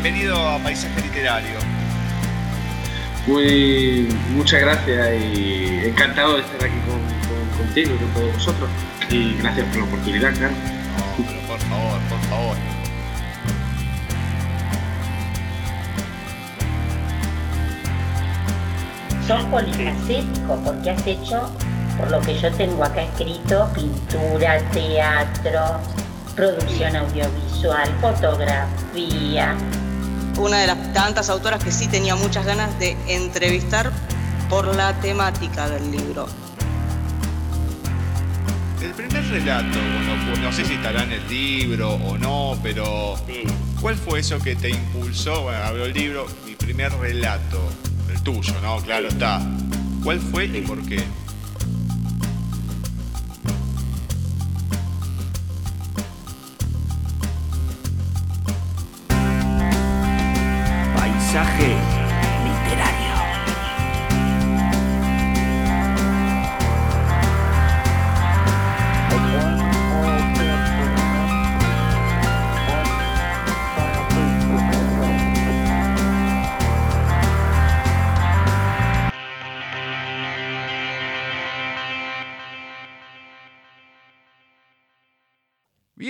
Bienvenido a Paisaje Literario. Muy, muchas gracias y encantado de estar aquí con, con- contigo y con todos vosotros. Y gracias por la oportunidad, claro. No, pero por favor, por favor. Sos polifacético porque has hecho, por lo que yo tengo acá escrito, pintura, teatro, producción audiovisual, fotografía. Una de las tantas autoras que sí tenía muchas ganas de entrevistar por la temática del libro. El primer relato, bueno, pues no sé si estará en el libro o no, pero ¿cuál fue eso que te impulsó? Bueno, abro el libro, mi primer relato, el tuyo, ¿no? Claro está. ¿Cuál fue y por qué?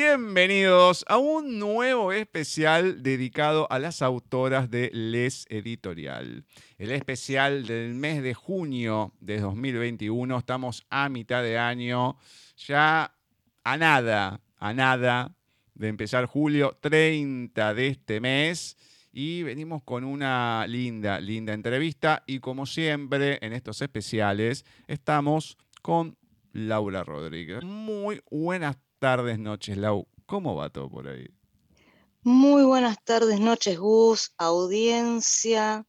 Bienvenidos a un nuevo especial dedicado a las autoras de Les Editorial. El especial del mes de junio de 2021. Estamos a mitad de año, ya a nada, a nada de empezar julio, 30 de este mes. Y venimos con una linda, linda entrevista. Y como siempre, en estos especiales, estamos con Laura Rodríguez. Muy buenas tardes, noches, Lau. ¿Cómo va todo por ahí? Muy buenas tardes, noches, Gus, audiencia.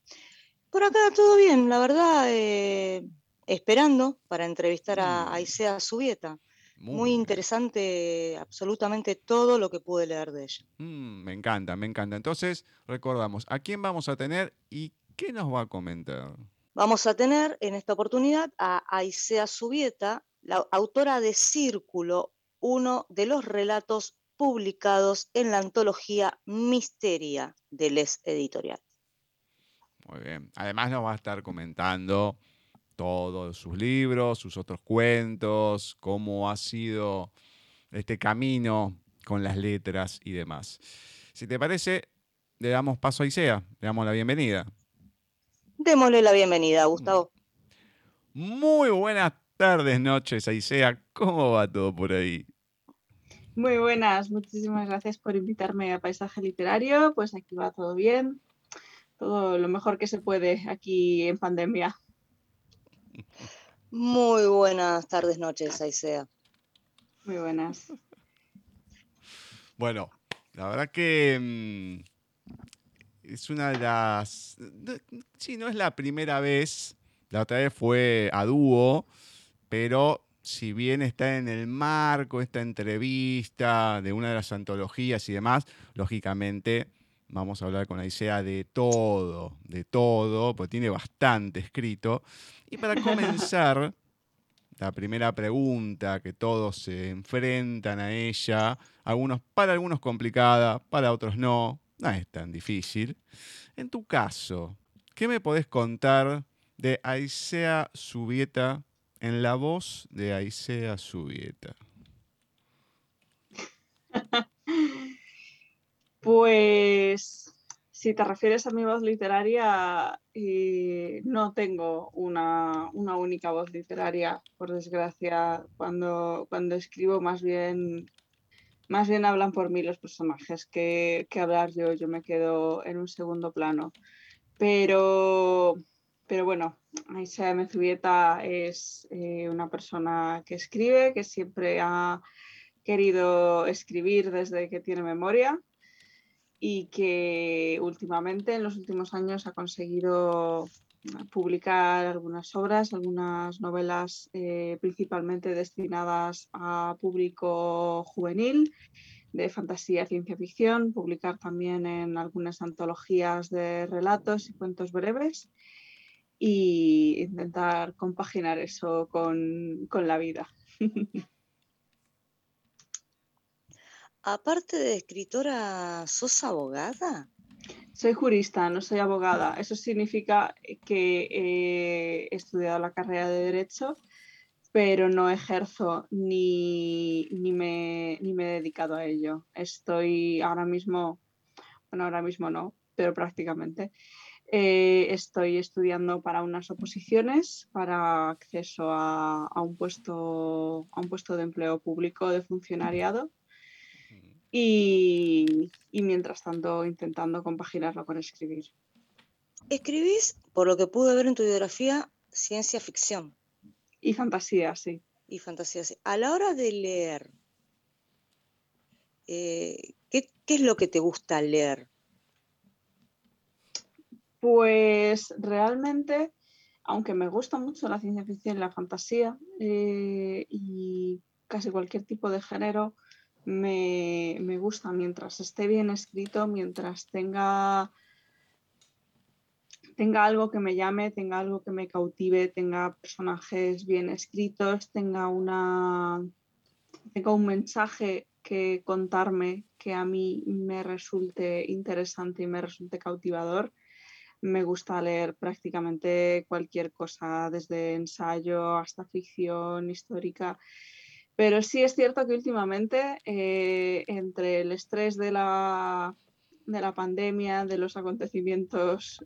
Por acá todo bien, la verdad, eh, esperando para entrevistar a. Aisea Subieta. Muy interesante absolutamente todo lo que pude leer de ella. Mm, me encanta, me encanta. Entonces, recordamos, ¿a quién vamos a tener y qué nos va a comentar? Vamos a tener en esta oportunidad a Aisea Subieta, la autora de Círculo, uno de los relatos publicados en la antología Misteria de Les Editorial. Muy bien. Además nos va a estar comentando todos sus libros, sus otros cuentos, cómo ha sido este camino con las letras y demás. Si te parece, le damos paso a Isea, le damos la bienvenida. Démosle la bienvenida, Gustavo. Muy buenas tardes, noches, Aisea. ¿Cómo va todo por ahí? Muy buenas, muchísimas gracias por invitarme a Paisaje Literario. Pues aquí va todo bien, todo lo mejor que se puede aquí en pandemia. Muy buenas tardes, noches, Aisea. Muy buenas. Bueno, la verdad que mm, es una de las... Sí, no es la primera vez, la otra vez fue a dúo, pero si bien está en el marco esta entrevista de una de las antologías y demás, lógicamente vamos a hablar con Aisea de todo, de todo, porque tiene bastante escrito. Y para comenzar, la primera pregunta que todos se enfrentan a ella, algunos, para algunos complicada, para otros no, no es tan difícil. En tu caso, ¿qué me podés contar de Aisea Subieta en la voz de Aisea Subieta? Pues Si te refieres a mi voz literaria, no tengo una, única voz literaria, por desgracia. Cuando, cuando escribo, más bien, más bien hablan por mí los personajes que, que hablar yo. Yo me quedo en un segundo plano. Pero, pero bueno, Aisha Mezubieta es eh, una persona que escribe, que siempre ha querido escribir desde que tiene memoria y que últimamente, en los últimos años, ha conseguido publicar algunas obras, algunas novelas eh, principalmente destinadas a público juvenil de fantasía, ciencia ficción, publicar también en algunas antologías de relatos y cuentos breves y intentar compaginar eso con, con la vida. Aparte de escritora, ¿sos abogada? Soy jurista, no soy abogada. Eso significa que he estudiado la carrera de Derecho, pero no ejerzo ni, ni, me, ni me he dedicado a ello. Estoy ahora mismo, bueno, ahora mismo no, pero prácticamente. Eh, estoy estudiando para unas oposiciones para acceso a, a, un puesto, a un puesto de empleo público de funcionariado y, mientras tanto intentando compaginarlo con escribir. Escribís, por lo que pude ver en tu biografía, ciencia ficción. Y fantasía, sí. Y fantasía, sí. A la hora de leer, eh, ¿qué, es lo que te gusta leer? Pues realmente, aunque me gusta mucho la ciencia ficción y la fantasía eh, y casi cualquier tipo de género, me, gusta mientras esté bien escrito, mientras tenga, tenga algo que me llame, tenga algo que me cautive, tenga personajes bien escritos, tenga una tenga un mensaje que contarme que a mí me resulte interesante y me resulte cautivador. Me gusta leer prácticamente cualquier cosa, desde ensayo hasta ficción histórica. Pero sí es cierto que últimamente, eh, entre el estrés de la, de la pandemia, de los acontecimientos,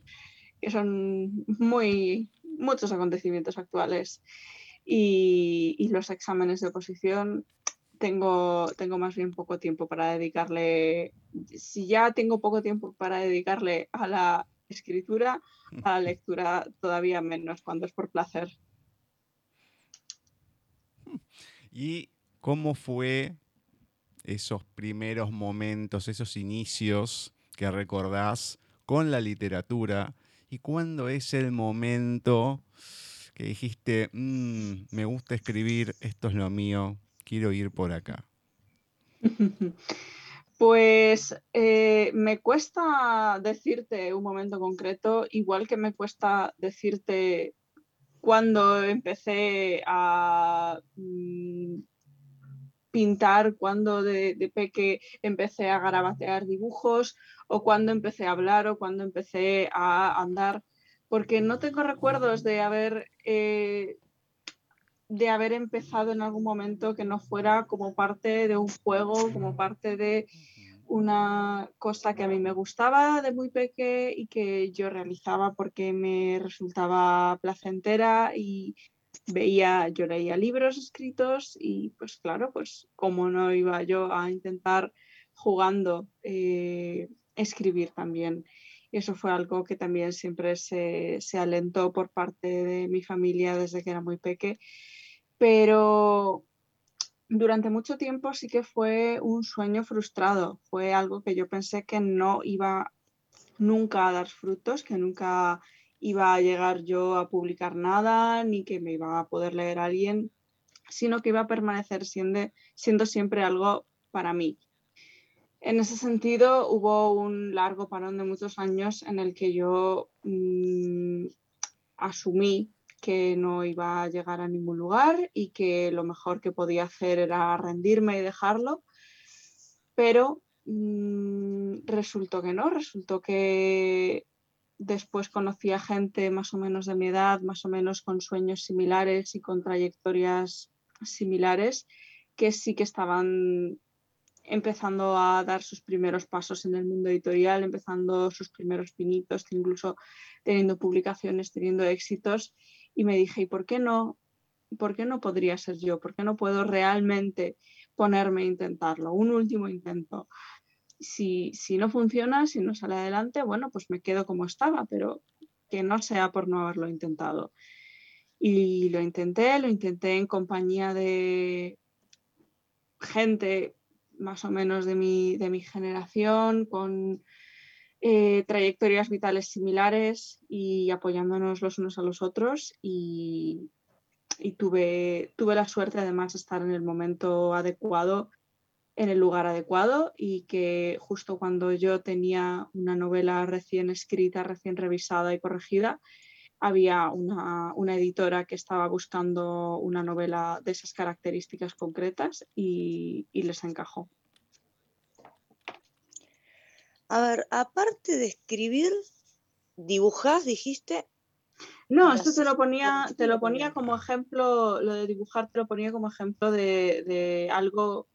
que son muy, muchos acontecimientos actuales, y, los exámenes de oposición, tengo, tengo más bien poco tiempo para dedicarle, si ya tengo poco tiempo para dedicarle a la escritura, a la lectura todavía menos cuando es por placer. ¿Y cómo fue esos primeros momentos, esos inicios que recordás con la literatura? ¿Y cuándo es el momento que dijiste, mm, me gusta escribir, esto es lo mío, quiero ir por acá? Pues eh, me cuesta decirte un momento concreto, igual que me cuesta decirte cuando empecé a mm, pintar, cuando de, de, peque empecé a garabatear dibujos, o cuando empecé a hablar, o cuando empecé a andar, porque no tengo recuerdos de haber, eh, de haber empezado en algún momento que no fuera como parte de un juego, como parte de una cosa que a mí me gustaba de muy pequeña y que yo realizaba porque me resultaba placentera y veía, yo leía libros escritos y pues claro, pues como no iba yo a intentar jugando eh, escribir también. Eso fue algo que también siempre se, se alentó por parte de mi familia desde que era muy pequeña. Pero durante mucho tiempo sí que fue un sueño frustrado, fue algo que yo pensé que no iba nunca a dar frutos, que nunca iba a llegar yo a publicar nada, ni que me iba a poder leer alguien, sino que iba a permanecer siendo, siendo siempre algo para mí. En ese sentido, hubo un largo parón de muchos años en el que yo mm, asumí que no iba a llegar a ningún lugar y que lo mejor que podía hacer era rendirme y dejarlo. Pero mm, resultó que no, resultó que después conocí a gente más o menos de mi edad, más o menos con sueños similares y con trayectorias similares, que sí que estaban empezando a dar sus primeros pasos en el mundo editorial, empezando sus primeros pinitos, incluso teniendo publicaciones, teniendo éxitos. Y me dije, ¿y por qué no? ¿Por qué no podría ser yo? ¿Por qué no puedo realmente ponerme a intentarlo? Un último intento. Si, si no funciona, si no sale adelante, bueno, pues me quedo como estaba, pero que no sea por no haberlo intentado. Y lo intenté, lo intenté en compañía de gente más o menos de mi, de mi generación, con eh, trayectorias vitales similares y apoyándonos los unos a los otros. Y, y tuve, tuve la suerte además de estar en el momento adecuado, en el lugar adecuado y que justo cuando yo tenía una novela recién escrita, recién revisada y corregida, había una, editora que estaba buscando una novela de esas características concretas y, les encajó. A ver, aparte de escribir, dibujas, dijiste. No, esto te lo ponía, te lo ponía como ejemplo, lo de dibujar te lo ponía como ejemplo de, de algo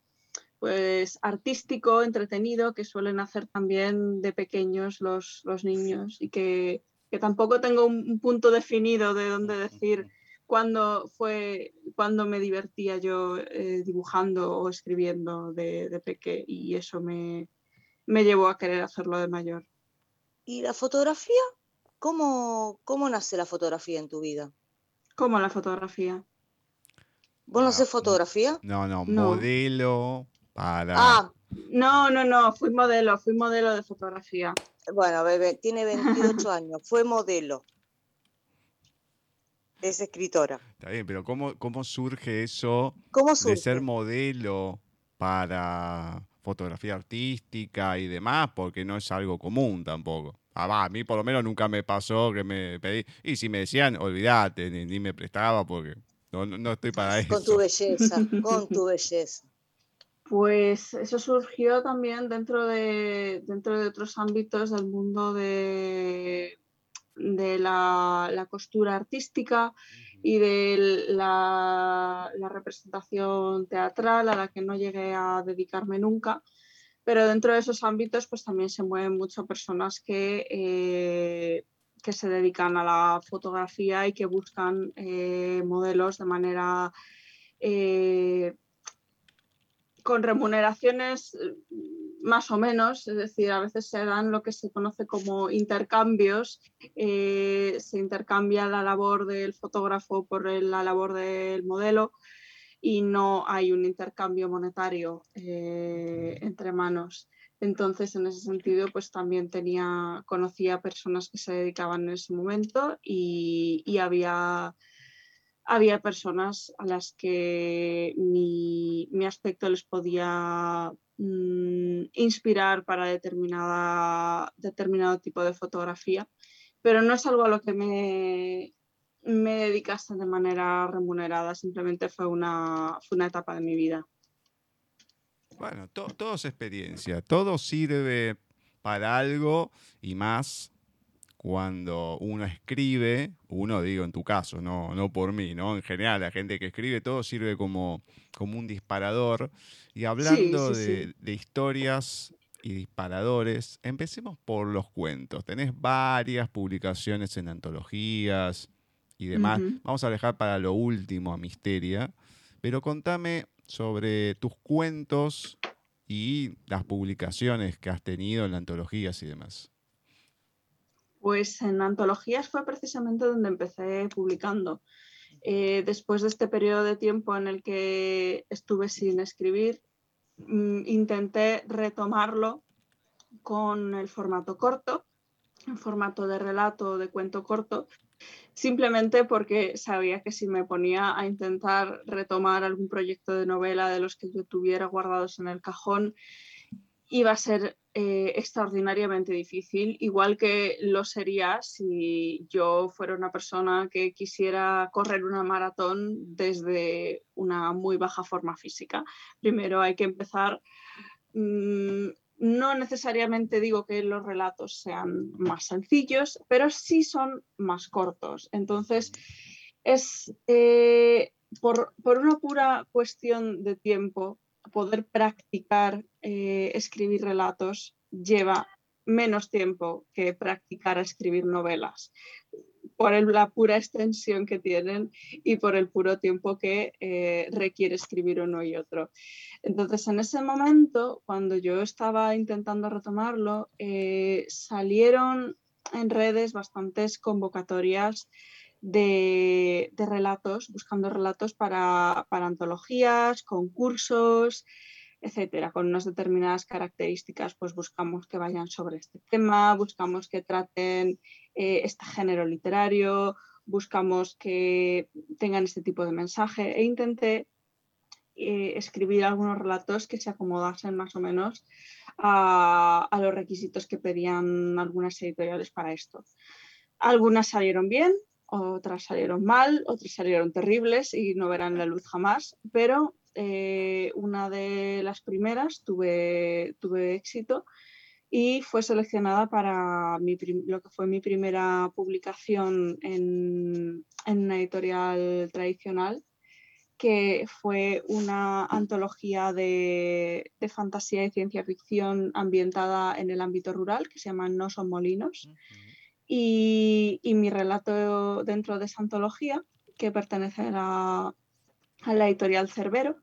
pues artístico, entretenido, que suelen hacer también de pequeños los, los niños y que que tampoco tengo un, punto definido de dónde decir cuándo fue, cuando me divertía yo eh, dibujando o escribiendo de, de peque y eso me, me llevó a querer hacerlo de mayor. ¿Y la fotografía? ¿Cómo, ¿Cómo nace la fotografía en tu vida? ¿Cómo la fotografía? ¿Vos no haces fotografía? No, no, modelo para... Ah, no, no, no, fui modelo, fui modelo de fotografía. Bueno, bebé, tiene 28 años, fue modelo. Es escritora. Está bien, pero ¿cómo, cómo surge eso de ser modelo para fotografía artística y demás? Porque no es algo común tampoco. Ah, a mí por lo menos nunca me pasó que me pedí. Y si me decían, olvídate, ni, me prestaba porque no, no estoy para eso. Con tu belleza, con tu belleza. Pues eso surgió también dentro de, dentro de otros ámbitos del mundo de, de la, costura artística y de la, representación teatral a la que no llegué a dedicarme nunca. Pero dentro de esos ámbitos pues también se mueven muchas personas que, eh, que se dedican a la fotografía y que buscan eh, modelos de manera... Eh, con remuneraciones más o menos, es decir, a veces se dan lo que se conoce como intercambios, eh, se intercambia la labor del fotógrafo por la labor del modelo y no hay un intercambio monetario eh, entre manos. Entonces, en ese sentido, pues también tenía, conocía personas que se dedicaban en ese momento y, había había personas a las que mi, aspecto les podía mm, inspirar para determinada, determinado tipo de fotografía, pero no es algo a lo que me, me dedicase de manera remunerada, simplemente fue una, una etapa de mi vida. Bueno, todo es experiencia, todo sirve para algo y más cuando uno escribe, uno digo en tu caso, no, no por mí, ¿no? En general, la gente que escribe todo sirve como, como un disparador. Y hablando de, historias y disparadores, empecemos por los cuentos. Tenés varias publicaciones en antologías y demás. Vamos a dejar para lo último a Misteria, pero contame sobre tus cuentos y las publicaciones que has tenido en antologías y demás. Pues en antologías fue precisamente donde empecé publicando. Eh, después de este periodo de tiempo en el que estuve sin escribir, mm, intenté retomarlo con el formato corto, en formato de relato o de cuento corto, simplemente porque sabía que si me ponía a intentar retomar algún proyecto de novela de los que yo tuviera guardados en el cajón, iba a ser eh, extraordinariamente difícil, igual que lo sería si yo fuera una persona que quisiera correr una maratón desde una muy baja forma física. Primero hay que empezar, mm, no necesariamente digo que los relatos sean más sencillos, pero sí son más cortos. Entonces, es eh, por, por una pura cuestión de tiempo poder practicar eh, escribir relatos lleva menos tiempo que practicar escribir novelas por la pura extensión que tienen y por el puro tiempo que eh, requiere escribir uno y otro. Entonces, en ese momento, cuando yo estaba intentando retomarlo, eh, salieron en redes bastantes convocatorias de, relatos, buscando relatos para, para antologías, concursos, etcétera, con unas determinadas características, pues buscamos que vayan sobre este tema, buscamos que traten eh, este género literario, buscamos que tengan este tipo de mensaje e intenté eh, escribir algunos relatos que se acomodasen más o menos a, a, los requisitos que pedían algunas editoriales para esto. Algunas salieron bien, otras salieron mal, otras salieron terribles y no verán la luz jamás, pero eh, una de las primeras tuve, tuve éxito y fue seleccionada para lo que fue mi primera publicación en, una editorial tradicional, que fue una antología de, fantasía y ciencia ficción ambientada en el ámbito rural, que se llama No son molinos. y, mi relato dentro de esa antología, que pertenece a la, a la editorial Cerbero.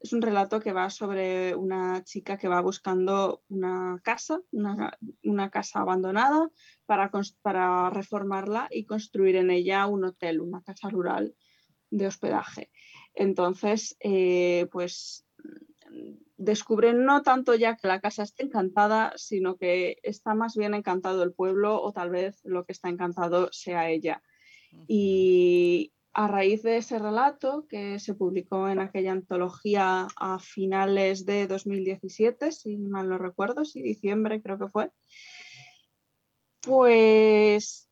Es un relato que va sobre una chica que va buscando una casa, una, casa abandonada, para, para, reformarla y construir en ella un hotel, una casa rural de hospedaje. Entonces, eh, pues descubren no tanto ya que la casa está encantada, sino que está más bien encantado el pueblo o tal vez lo que está encantado sea ella. Y, a raíz de ese relato que se publicó en aquella antología a finales de 2017, si mal no recuerdo, si diciembre creo que fue, pues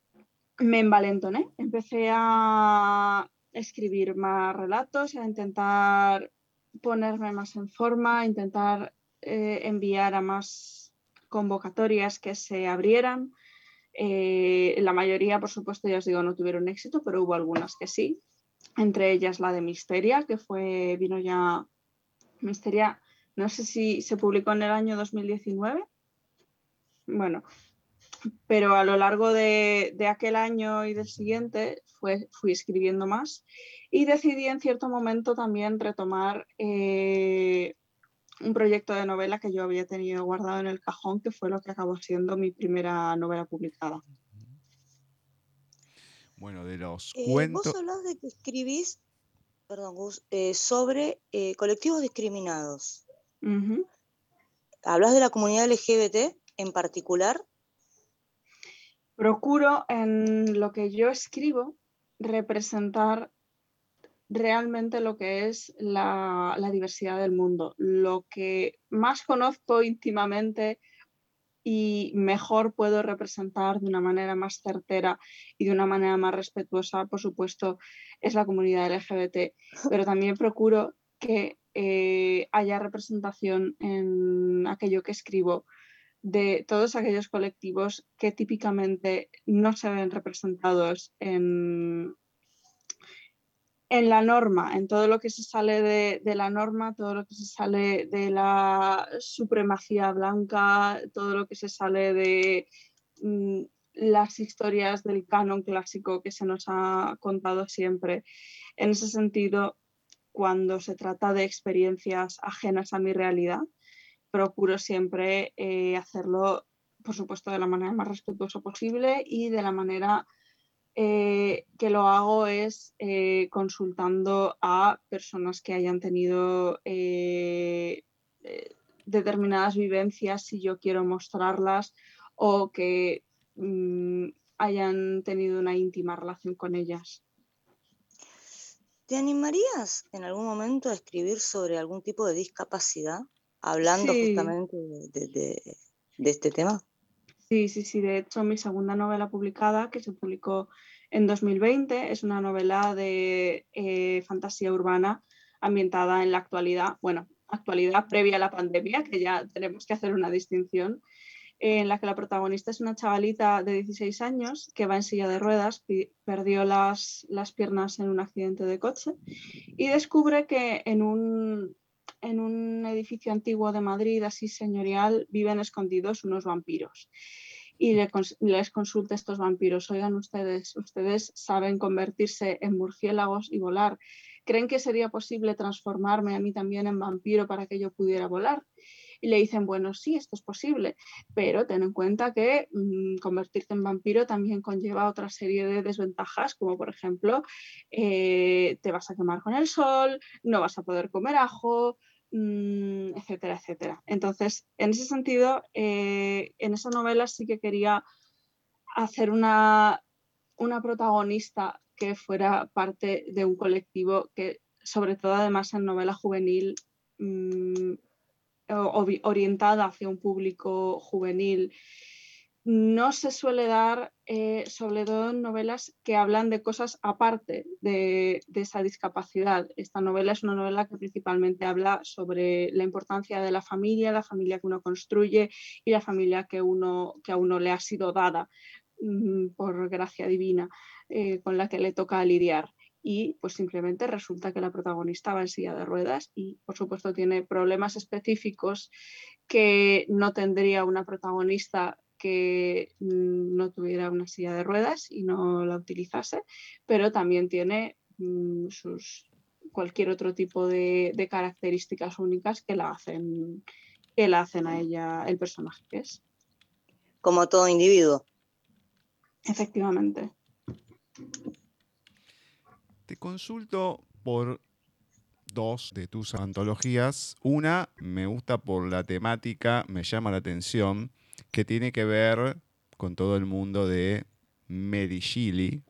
me envalentoné, empecé a escribir más relatos, a intentar ponerme más en forma, a intentar eh, enviar a más convocatorias que se abrieran eh, la mayoría, por supuesto, ya os digo, no tuvieron éxito, pero hubo algunas que sí. Entre ellas la de Misteria, que fue, vino ya Misteria, no sé si se publicó en el año 2019. Bueno, pero a lo largo de, aquel año y del siguiente fui escribiendo más y decidí en cierto momento también retomar eh, un proyecto de novela que yo había tenido guardado en el cajón, que fue lo que acabó siendo mi primera novela publicada. Bueno, de los eh, cuentos... Vos hablás de que escribís, perdón, eh, sobre eh, colectivos discriminados. ¿Hablas de la comunidad LGBT en particular? Procuro en lo que yo escribo representar realmente lo que es la, diversidad del mundo. Lo que más conozco íntimamente y mejor puedo representar de una manera más certera y de una manera más respetuosa, por supuesto, es la comunidad LGBT, pero también procuro que eh, haya representación en aquello que escribo de todos aquellos colectivos que típicamente no se ven representados en, en la norma, en todo lo que se sale de, la norma, todo lo que se sale de la supremacía blanca, todo lo que se sale de mm, las historias del canon clásico que se nos ha contado siempre. En ese sentido, cuando se trata de experiencias ajenas a mi realidad, procuro siempre eh, hacerlo, por supuesto, de la manera más respetuosa posible y de la manera eh, que lo hago es eh, consultando a personas que hayan tenido eh, determinadas vivencias si yo quiero mostrarlas o que mm, hayan tenido una íntima relación con ellas. ¿Te animarías en algún momento a escribir sobre algún tipo de discapacidad, hablando justamente de este tema? Sí, sí, sí. De hecho, mi segunda novela publicada, que se publicó en 2020, es una novela de eh, fantasía urbana ambientada en la actualidad, bueno, actualidad previa a la pandemia, que ya tenemos que hacer una distinción, en la que la protagonista es una chavalita de 16 años que va en silla de ruedas, perdió las, las piernas en un accidente de coche y descubre que en un en un edificio antiguo de Madrid, así señorial, viven escondidos unos vampiros. Y les consulta a estos vampiros, oigan ustedes, ustedes saben convertirse en murciélagos y volar. ¿Creen que sería posible transformarme a mí también en vampiro para que yo pudiera volar? Y le dicen, bueno, sí, esto es posible, pero ten en cuenta que mm, convertirte en vampiro también conlleva otra serie de desventajas, como por ejemplo, eh, te vas a quemar con el sol, no vas a poder comer ajo, mm, etcétera, etcétera. Entonces, en ese sentido, eh, en esa novela sí que quería hacer una, una protagonista que fuera parte de un colectivo que, sobre todo además en novela juvenil, mm, orientada hacia un público juvenil. No se suele dar, eh, sobre todo en novelas que hablan de cosas aparte de, esa discapacidad. Esta novela es una novela que principalmente habla sobre la importancia de la familia, la familia que uno construye y la familia que, uno, que a uno le ha sido dada mm, por gracia divina, eh, con la que le toca lidiar y pues simplemente resulta que la protagonista va en silla de ruedas y por supuesto tiene problemas específicos que no tendría una protagonista que mm, no tuviera una silla de ruedas y no la utilizase, pero también tiene mm, sus cualquier otro tipo de, de, características únicas que la hacen que la hacen a ella el personaje que es. Como todo individuo. Efectivamente. Te consulto por dos de tus antologías. Una me gusta por la temática, me llama la atención, que tiene que ver con todo el mundo de Shelley.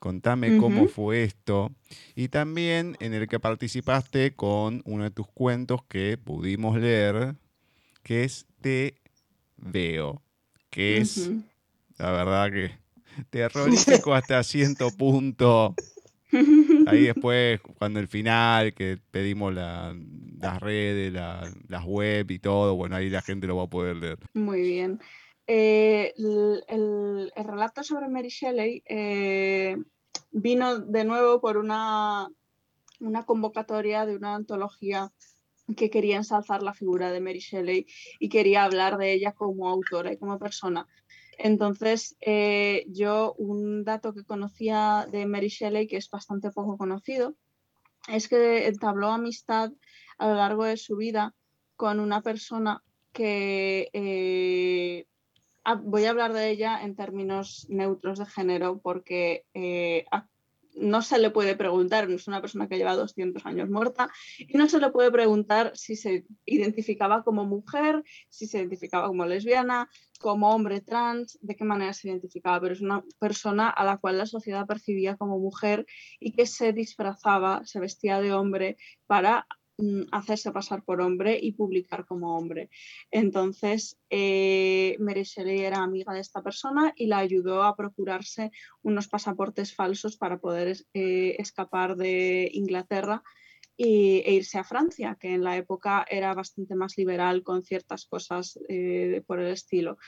Contame cómo fue esto. Y también en el que participaste con uno de tus cuentos que pudimos leer, que es Te Veo, que es, la verdad que terrorífico hasta cierto punto Ahí después, cuando el final, que pedimos las redes, las web y todo, bueno, ahí la gente lo va a poder leer. Muy bien. Eh, el, relato sobre Mary Shelley eh, vino de nuevo por una, una convocatoria de una antología que quería ensalzar la figura de Mary Shelley y quería hablar de ella como autora y como persona. Entonces, eh, yo un dato que conocía de Mary Shelley, que es bastante poco conocido, es que entabló amistad a lo largo de su vida con una persona que eh, voy a hablar de ella en términos neutros de género porque eh, no se le puede preguntar, es una persona que lleva 200 años muerta, y no se le puede preguntar si se identificaba como mujer, si se identificaba como lesbiana, como hombre trans, de qué manera se identificaba, pero es una persona a la cual la sociedad percibía como mujer y que se disfrazaba, se vestía de hombre para hacerse pasar por hombre y publicar como hombre. Entonces, eh, era amiga de esta persona y la ayudó a procurarse unos pasaportes falsos para poder eh, escapar de Inglaterra e irse a Francia, que en la época era bastante más liberal con ciertas cosas eh, por el estilo.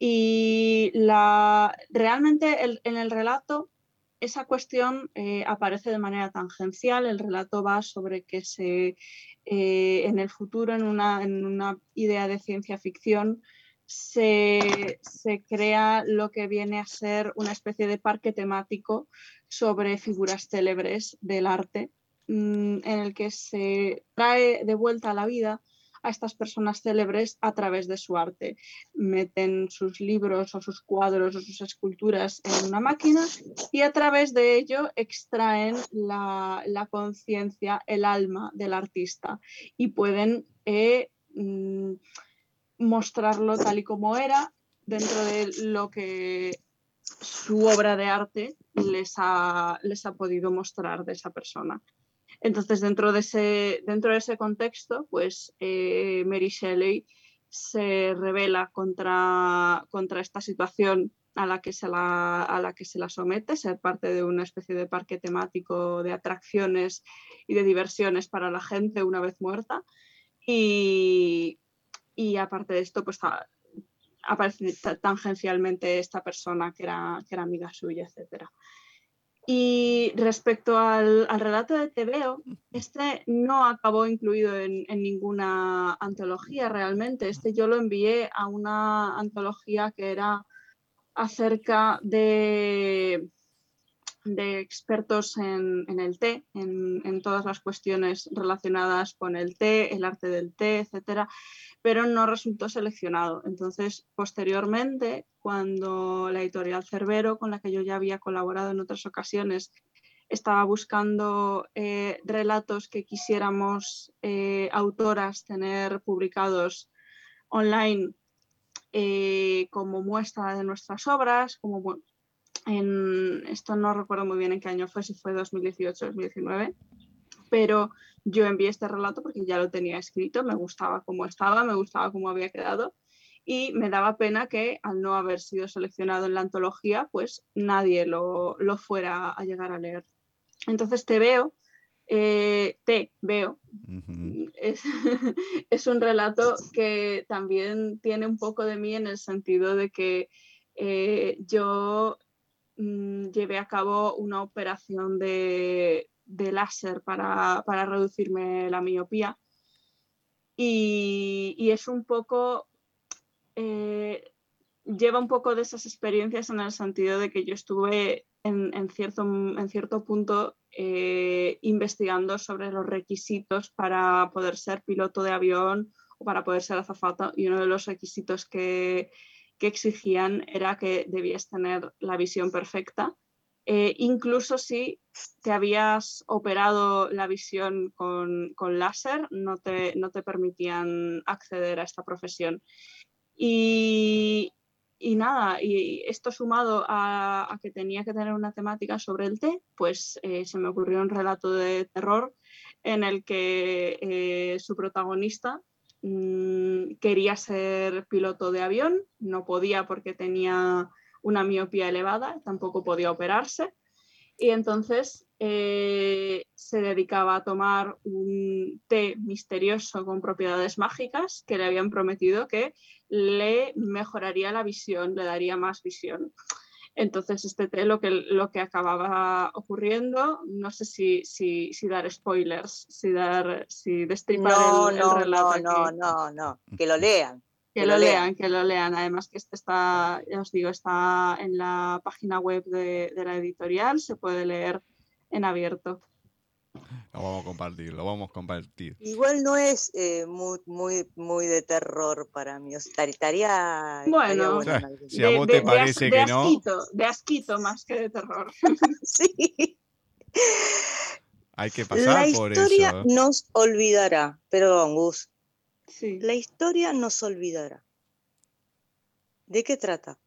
Y la, realmente en el relato esa cuestión eh, aparece de manera tangencial. El relato va sobre que se, eh, en el futuro, en una, en una, idea de ciencia ficción, se, se, crea lo que viene a ser una especie de parque temático sobre figuras célebres del arte, mm, en el que se trae de vuelta a la vida a estas personas célebres a través de su arte. Meten sus libros o sus cuadros o sus esculturas en una máquina y a través de ello extraen la, conciencia, el alma del artista y pueden eh, mm, mostrarlo tal y como era dentro de lo que su obra de arte les ha, les ha podido mostrar de esa persona. Entonces, dentro de ese, dentro de ese contexto, pues eh, Mary Shelley se revela contra, contra esta situación a la, que se la, a la que se la somete, ser parte de una especie de parque temático de atracciones y de diversiones para la gente una vez muerta. Y, y aparte de esto, pues aparece tangencialmente esta persona que era, que era amiga suya, etcétera. Y respecto al, relato de Tebeo, este no acabó incluido en, ninguna antología realmente. Este yo lo envié a una antología que era acerca de, de expertos en, el té, en, todas las cuestiones relacionadas con el té, el arte del té, etcétera pero no resultó seleccionado. Entonces, posteriormente, cuando la editorial Cerbero, con la que yo ya había colaborado en otras ocasiones, estaba buscando eh, relatos que quisiéramos eh, autoras tener publicados online eh, como muestra de nuestras obras, como en, esto no recuerdo muy bien en qué año fue, si fue 2018 2019, pero yo envié este relato porque ya lo tenía escrito, me gustaba cómo estaba, me gustaba cómo había quedado y me daba pena que al no haber sido seleccionado en la antología, pues nadie lo, fuera a llegar a leer. Entonces te veo, eh, te veo, es, un relato que también tiene un poco de mí en el sentido de que eh, yo mm, llevé a cabo una operación de, de láser para, reducirme la miopía. Y, es un poco, eh, lleva un poco de esas experiencias en el sentido de que yo estuve en, cierto, en cierto punto eh, investigando sobre los requisitos para poder ser piloto de avión o para poder ser azafata y uno de los requisitos que, que exigían era que debías tener la visión perfecta eh, incluso si te habías operado la visión con, láser, no te, no te, permitían acceder a esta profesión. Y, nada, y esto sumado a, que tenía que tener una temática sobre el té, pues eh, se me ocurrió un relato de terror en el que eh, su protagonista mm, quería ser piloto de avión, no podía porque tenía una miopía elevada, tampoco podía operarse. Y entonces eh, se dedicaba a tomar un té misterioso con propiedades mágicas que le habían prometido que le mejoraría la visión, le daría más visión. Entonces, este té lo que, lo que acababa ocurriendo, no sé si, si, si dar spoilers, si dar, si destripar el, relato. No, no, no, no, que lo lean. Que, lo, lean, que lo lean. Además que este está, ya os digo, está en la página web de, la editorial, se puede leer en abierto. Lo vamos a compartir, lo vamos a compartir. Igual no es eh, muy, muy, muy de terror para mí. estaría, bueno, si a vos te parece que no. de asquito más que de terror. sí. Hay que pasar por eso. La historia nos olvidará. Perdón, Gus. Sí. La historia nos olvidará. ¿De qué trata?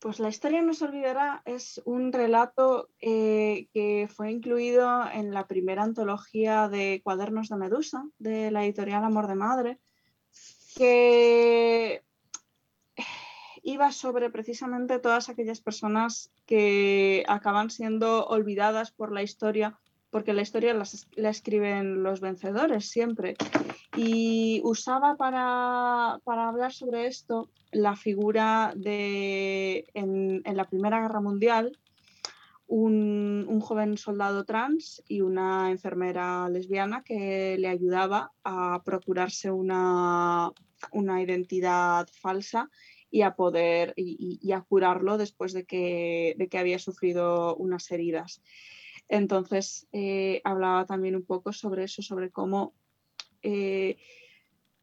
Pues la historia nos olvidará es un relato eh, que fue incluido en la primera antología de cuadernos de Medusa de la editorial Amor de Madre, que iba sobre precisamente todas aquellas personas que acaban siendo olvidadas por la historia porque la historia la escriben los vencedores siempre. Y usaba para, hablar sobre esto la figura de, en, la Primera Guerra Mundial, un, joven soldado trans y una enfermera lesbiana que le ayudaba a procurarse una, identidad falsa y a poder y, a curarlo después de que, de que había sufrido unas heridas. Entonces, eh, hablaba también un poco sobre eso, sobre cómo eh,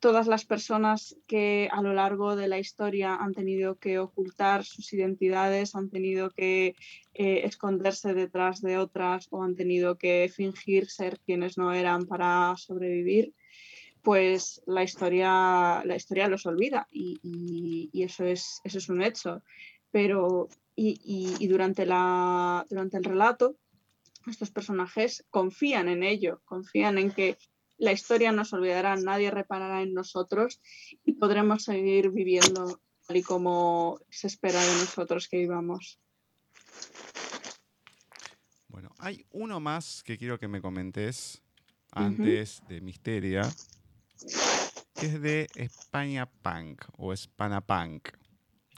todas las personas que a lo largo de la historia han tenido que ocultar sus identidades, han tenido que eh, esconderse detrás de otras o han tenido que fingir ser quienes no eran para sobrevivir, pues la historia, la historia los olvida y, eso, es, eso es un hecho. Pero y, durante, la, durante el relato estos personajes confían en ello, confían en que la historia nos olvidará, nadie reparará en nosotros y podremos seguir viviendo tal y como se espera de nosotros que vivamos. Bueno, hay uno más que quiero que me comentes antes de Misteria, que es de España Punk o Hispana Punk,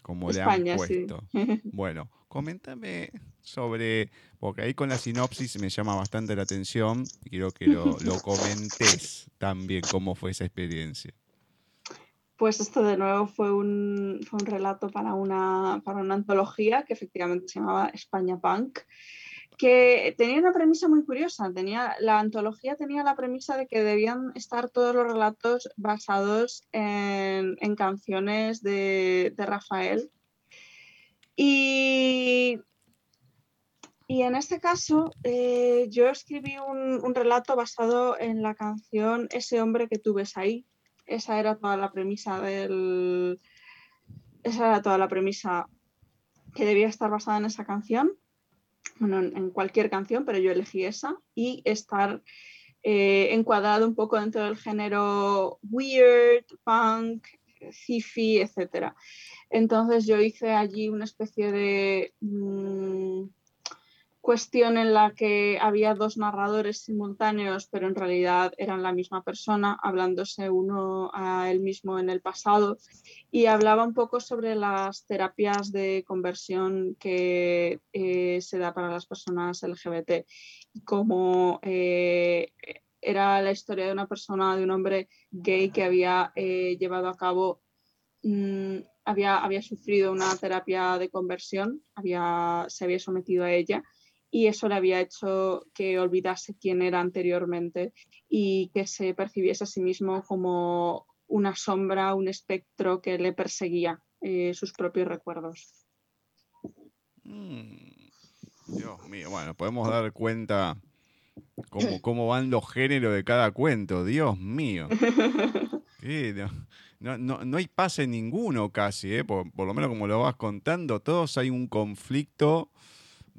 como le han puesto. Bueno, coméntame sobre, porque ahí con la sinopsis me llama bastante la atención y quiero que lo, lo comentes también cómo fue esa experiencia. Pues esto de nuevo fue un, fue un relato para una, para una antología que efectivamente se llamaba España Punk que tenía una premisa muy curiosa. Tenía, la antología tenía la premisa de que debían estar todos los relatos basados en, canciones de, Rafael. Y, y, en este caso, eh, yo escribí un, relato basado en la canción Ese hombre que tú ves ahí. Esa era toda la premisa del. Esa era toda la premisa que debía estar basada en esa canción bueno, en cualquier canción, pero yo elegí esa, y estar eh, encuadrado un poco dentro del género weird, punk, sci-fi, etc. Entonces yo hice allí una especie de... Mm, cuestión en la que había dos narradores simultáneos, pero en realidad eran la misma persona, hablándose uno a él mismo en el pasado, y hablaba un poco sobre las terapias de conversión que eh, se da para las personas LGBT, y cómo eh, era la historia de una persona, de un hombre gay que había eh, llevado a cabo mm, había, había, sufrido una terapia de conversión, había, se había sometido a ella y eso le había hecho que olvidase quién era anteriormente y que se percibiese a sí mismo como una sombra, un espectro que le perseguía eh, sus propios recuerdos. Mm, Dios mío, bueno, podemos dar cuenta cómo, cómo van los géneros de cada cuento, Dios mío. No, no, no, hay pase ninguno casi, ¿eh? por, por, lo menos como lo vas contando, todos hay un conflicto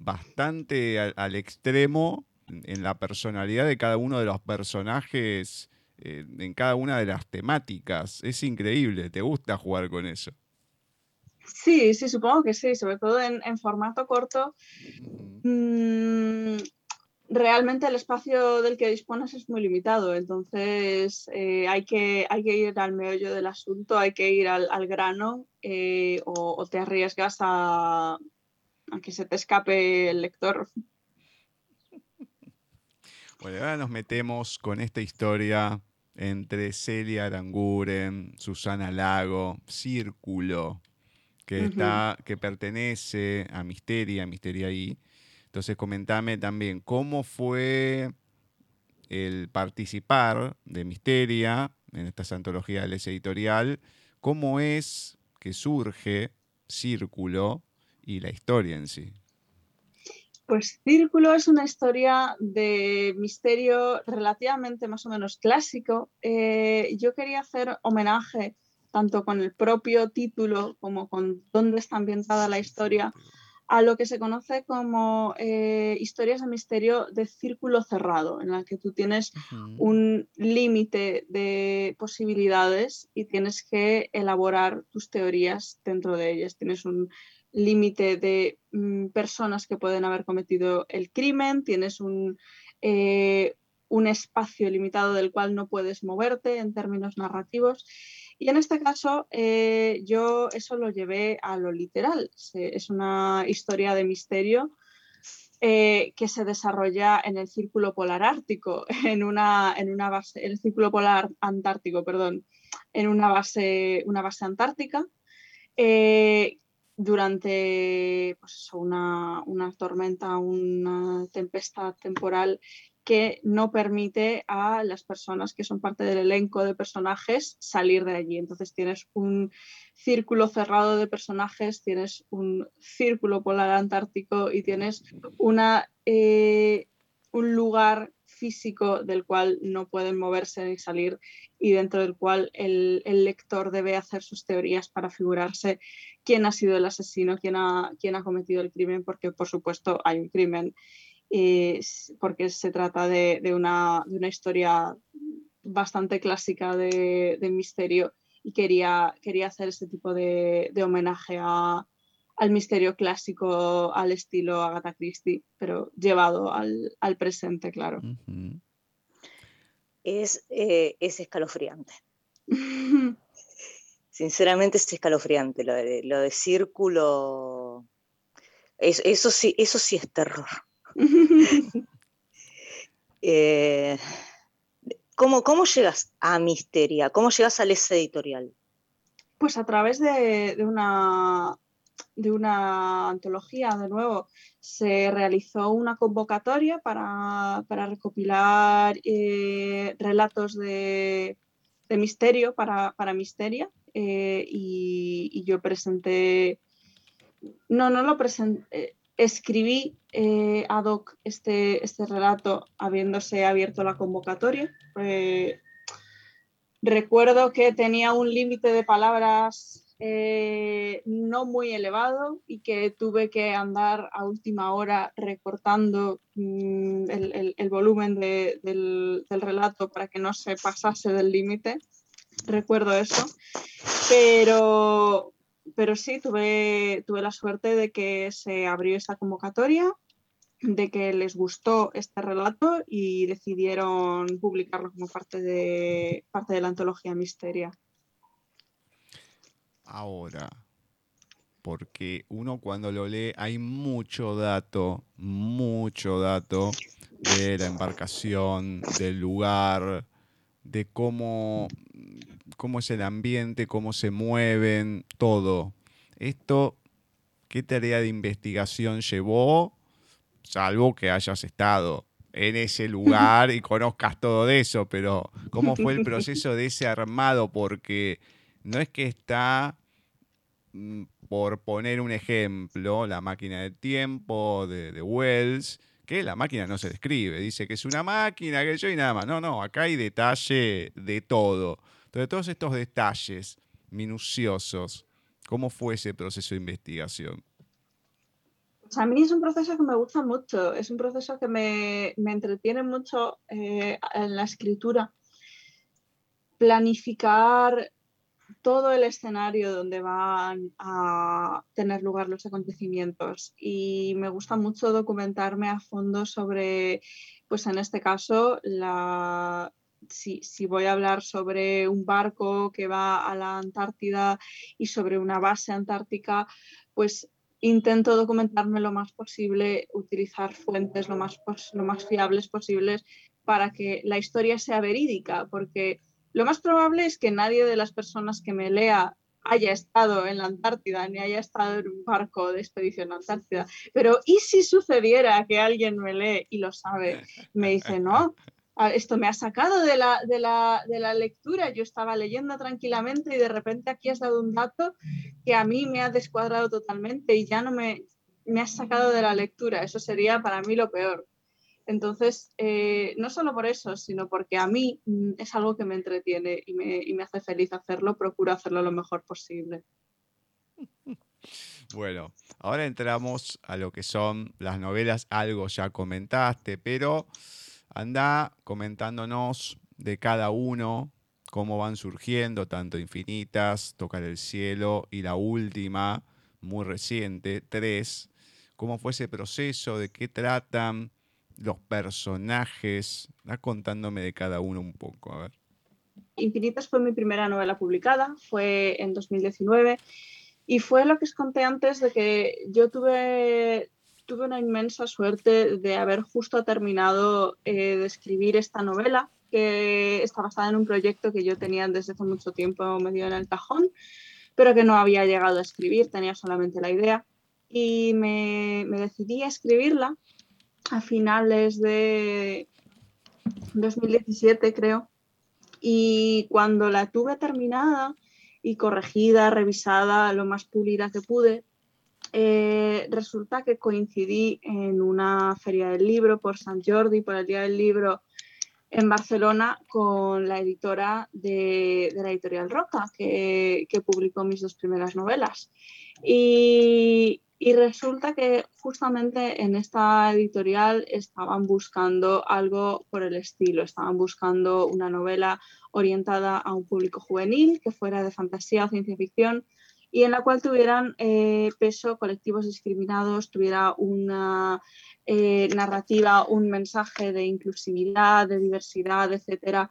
bastante al, extremo en la personalidad de cada uno de los personajes, eh, en cada una de las temáticas. Es increíble, ¿te gusta jugar con eso? Sí, sí, supongo que sí, sobre todo en, formato corto. Mm, realmente el espacio del que dispones es muy limitado, entonces eh, hay, que, hay que ir al meollo del asunto, hay que ir al, grano eh, o, te arriesgas a, a que se te escape el lector. Bueno, ahora nos metemos con esta historia entre Celia Aranguren, Susana Lago, Círculo, que, está, que pertenece a Misteria, Misteria I. Entonces, comentame también cómo fue el participar de Misteria en esta antología de editorial, cómo es que surge Círculo y la historia en sí. Pues Círculo es una historia de misterio relativamente más o menos clásico. Eh, yo quería hacer homenaje tanto con el propio título como con dónde está ambientada la historia a lo que se conoce como eh, historias de misterio de círculo cerrado, en la que tú tienes un límite de posibilidades y tienes que elaborar tus teorías dentro de ellas. Tienes un límite de mm, personas que pueden haber cometido el crimen, tienes un, eh, un espacio limitado del cual no puedes moverte en términos narrativos. Y en este caso eh, yo eso lo llevé a lo literal. Es una historia de misterio eh, que se desarrolla en el círculo polar ártico, en una, en una base, el círculo polar antártico, perdón, en una base, una base antártica, durante pues una, tormenta, una tempestad temporal que no permite a las personas que son parte del elenco de personajes salir de allí. Entonces tienes un círculo cerrado de personajes, tienes un círculo polar antártico y tienes una, eh, un lugar físico del cual no pueden moverse ni salir y dentro del cual el, lector debe hacer sus teorías para figurarse quién ha sido el asesino, quién ha, quién ha cometido el crimen, porque por supuesto hay un crimen, porque se trata de, una, historia bastante clásica de, misterio y quería, quería hacer ese tipo de, homenaje al misterio clásico, al estilo Agatha Christie, pero llevado al, presente, claro. es, eh, es escalofriante. Sinceramente es escalofriante lo de, lo de círculo. eso, sí, eso sí es terror. Eh, ¿cómo, llegas a Misteria? ¿Cómo llegas al ese editorial? Pues a través de, una, de una antología, de nuevo, se realizó una convocatoria para, recopilar eh, relatos de, misterio para, Misteria eh, y, yo presenté, no, no lo presenté, escribí eh, ad hoc este, este relato habiéndose abierto la convocatoria. recuerdo que tenía un límite de palabras eh, no muy elevado y que tuve que andar a última hora recortando mm, el, volumen del, relato para que no se pasase del límite. Recuerdo eso. Pero, pero sí, tuve, tuve la suerte de que se abrió esta convocatoria, de que les gustó este relato y decidieron publicarlo como parte de, parte de la antología Misteria. Ahora, porque uno cuando lo lee hay mucho dato, mucho dato de la embarcación, del lugar, de cómo cómo es el ambiente, cómo se mueven, todo. Esto, ¿qué tarea de investigación llevó? Salvo que hayas estado en ese lugar y conozcas todo de eso, pero ¿cómo fue el proceso de ese armado? Porque no es que está, mm, por poner un ejemplo, la máquina del tiempo de, de Wells, que la máquina no se describe, dice que es una máquina, que yo y nada más. No, no, acá hay detalle de todo. Entonces, todos estos detalles minuciosos, ¿cómo fue ese proceso de investigación? Pues a mí es un proceso que me gusta mucho, es un proceso que me, entretiene mucho eh, en la escritura. Planificar todo el escenario donde van a tener lugar los acontecimientos y me gusta mucho documentarme a fondo sobre, pues en este caso, la, si, voy a hablar sobre un barco que va a la Antártida y sobre una base antártica, pues intento documentarme lo más posible, utilizar fuentes lo más, lo más fiables posibles para que la historia sea verídica, porque lo más probable es que nadie de las personas que me lea haya estado en la Antártida ni haya estado en un barco de expedición a Antártida. Pero ¿y si sucediera que alguien me lee y lo sabe? Me dice, no, esto me ha sacado de la, de, la, lectura, yo estaba leyendo tranquilamente y de repente aquí has dado un dato que a mí me ha descuadrado totalmente y ya no me, me has sacado de la lectura, eso sería para mí lo peor. Entonces, eh, no solo por eso, sino porque a mí mm, es algo que me entretiene y me, y me hace feliz hacerlo, procuro hacerlo lo mejor posible. Bueno, ahora entramos a lo que son las novelas, algo ya comentaste, pero Anda comentándonos de cada uno, cómo van surgiendo, tanto infinitas, Tocar el cielo y la última, muy reciente, tres. ¿Cómo fue ese proceso? ¿De qué tratan los personajes? Va contándome de cada uno un poco, a ver. Infinitas fue mi primera novela publicada, fue en 2019 y fue lo que os conté antes de que yo tuve tuve una inmensa suerte de haber justo terminado eh, de escribir esta novela, que está basada en un proyecto que yo tenía desde hace mucho tiempo medio en el cajón, pero que no había llegado a escribir, tenía solamente la idea. Y me, me decidí a escribirla a finales de 2017, creo. Y cuando la tuve terminada y corregida, revisada, lo más pulida que pude, eh, resulta que coincidí en una feria del libro por San Jordi, por el Día del Libro en Barcelona, con la editora de, la editorial Roca, que, publicó mis dos primeras novelas. Y, y resulta que justamente en esta editorial estaban buscando algo por el estilo, estaban buscando una novela orientada a un público juvenil, que fuera de fantasía o ciencia ficción, y en la cual tuvieran eh, peso colectivos discriminados, tuviera una eh, narrativa, un mensaje de inclusividad, de diversidad, etcétera.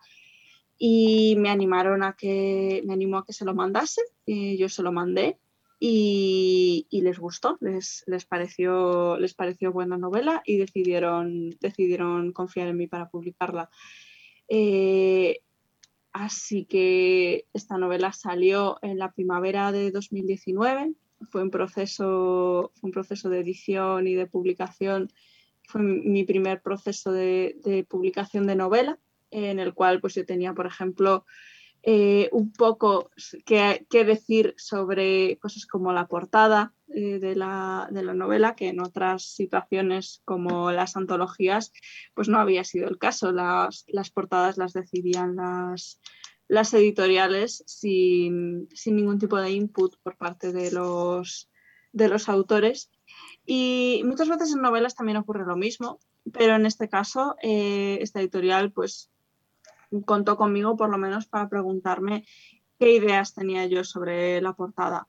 Y me animaron a que me animó a que se lo mandase, y yo se lo mandé y, les gustó, les, les, pareció, les pareció buena novela y decidieron, decidieron confiar en mí para publicarla. Eh, así que esta novela salió en la primavera de 2019, fue un proceso, fue un proceso de edición y de publicación, fue mi primer proceso de, publicación de novela, en el cual pues yo tenía, por ejemplo, eh, un poco qué, decir sobre cosas como la portada eh, de, la, novela, que en otras situaciones como las antologías, pues no había sido el caso. Las, portadas las decidían las, las editoriales sin, ningún tipo de input por parte de los, de los autores. Y muchas veces en novelas también ocurre lo mismo, pero en este caso eh, esta editorial pues contó conmigo por lo menos para preguntarme qué ideas tenía yo sobre la portada.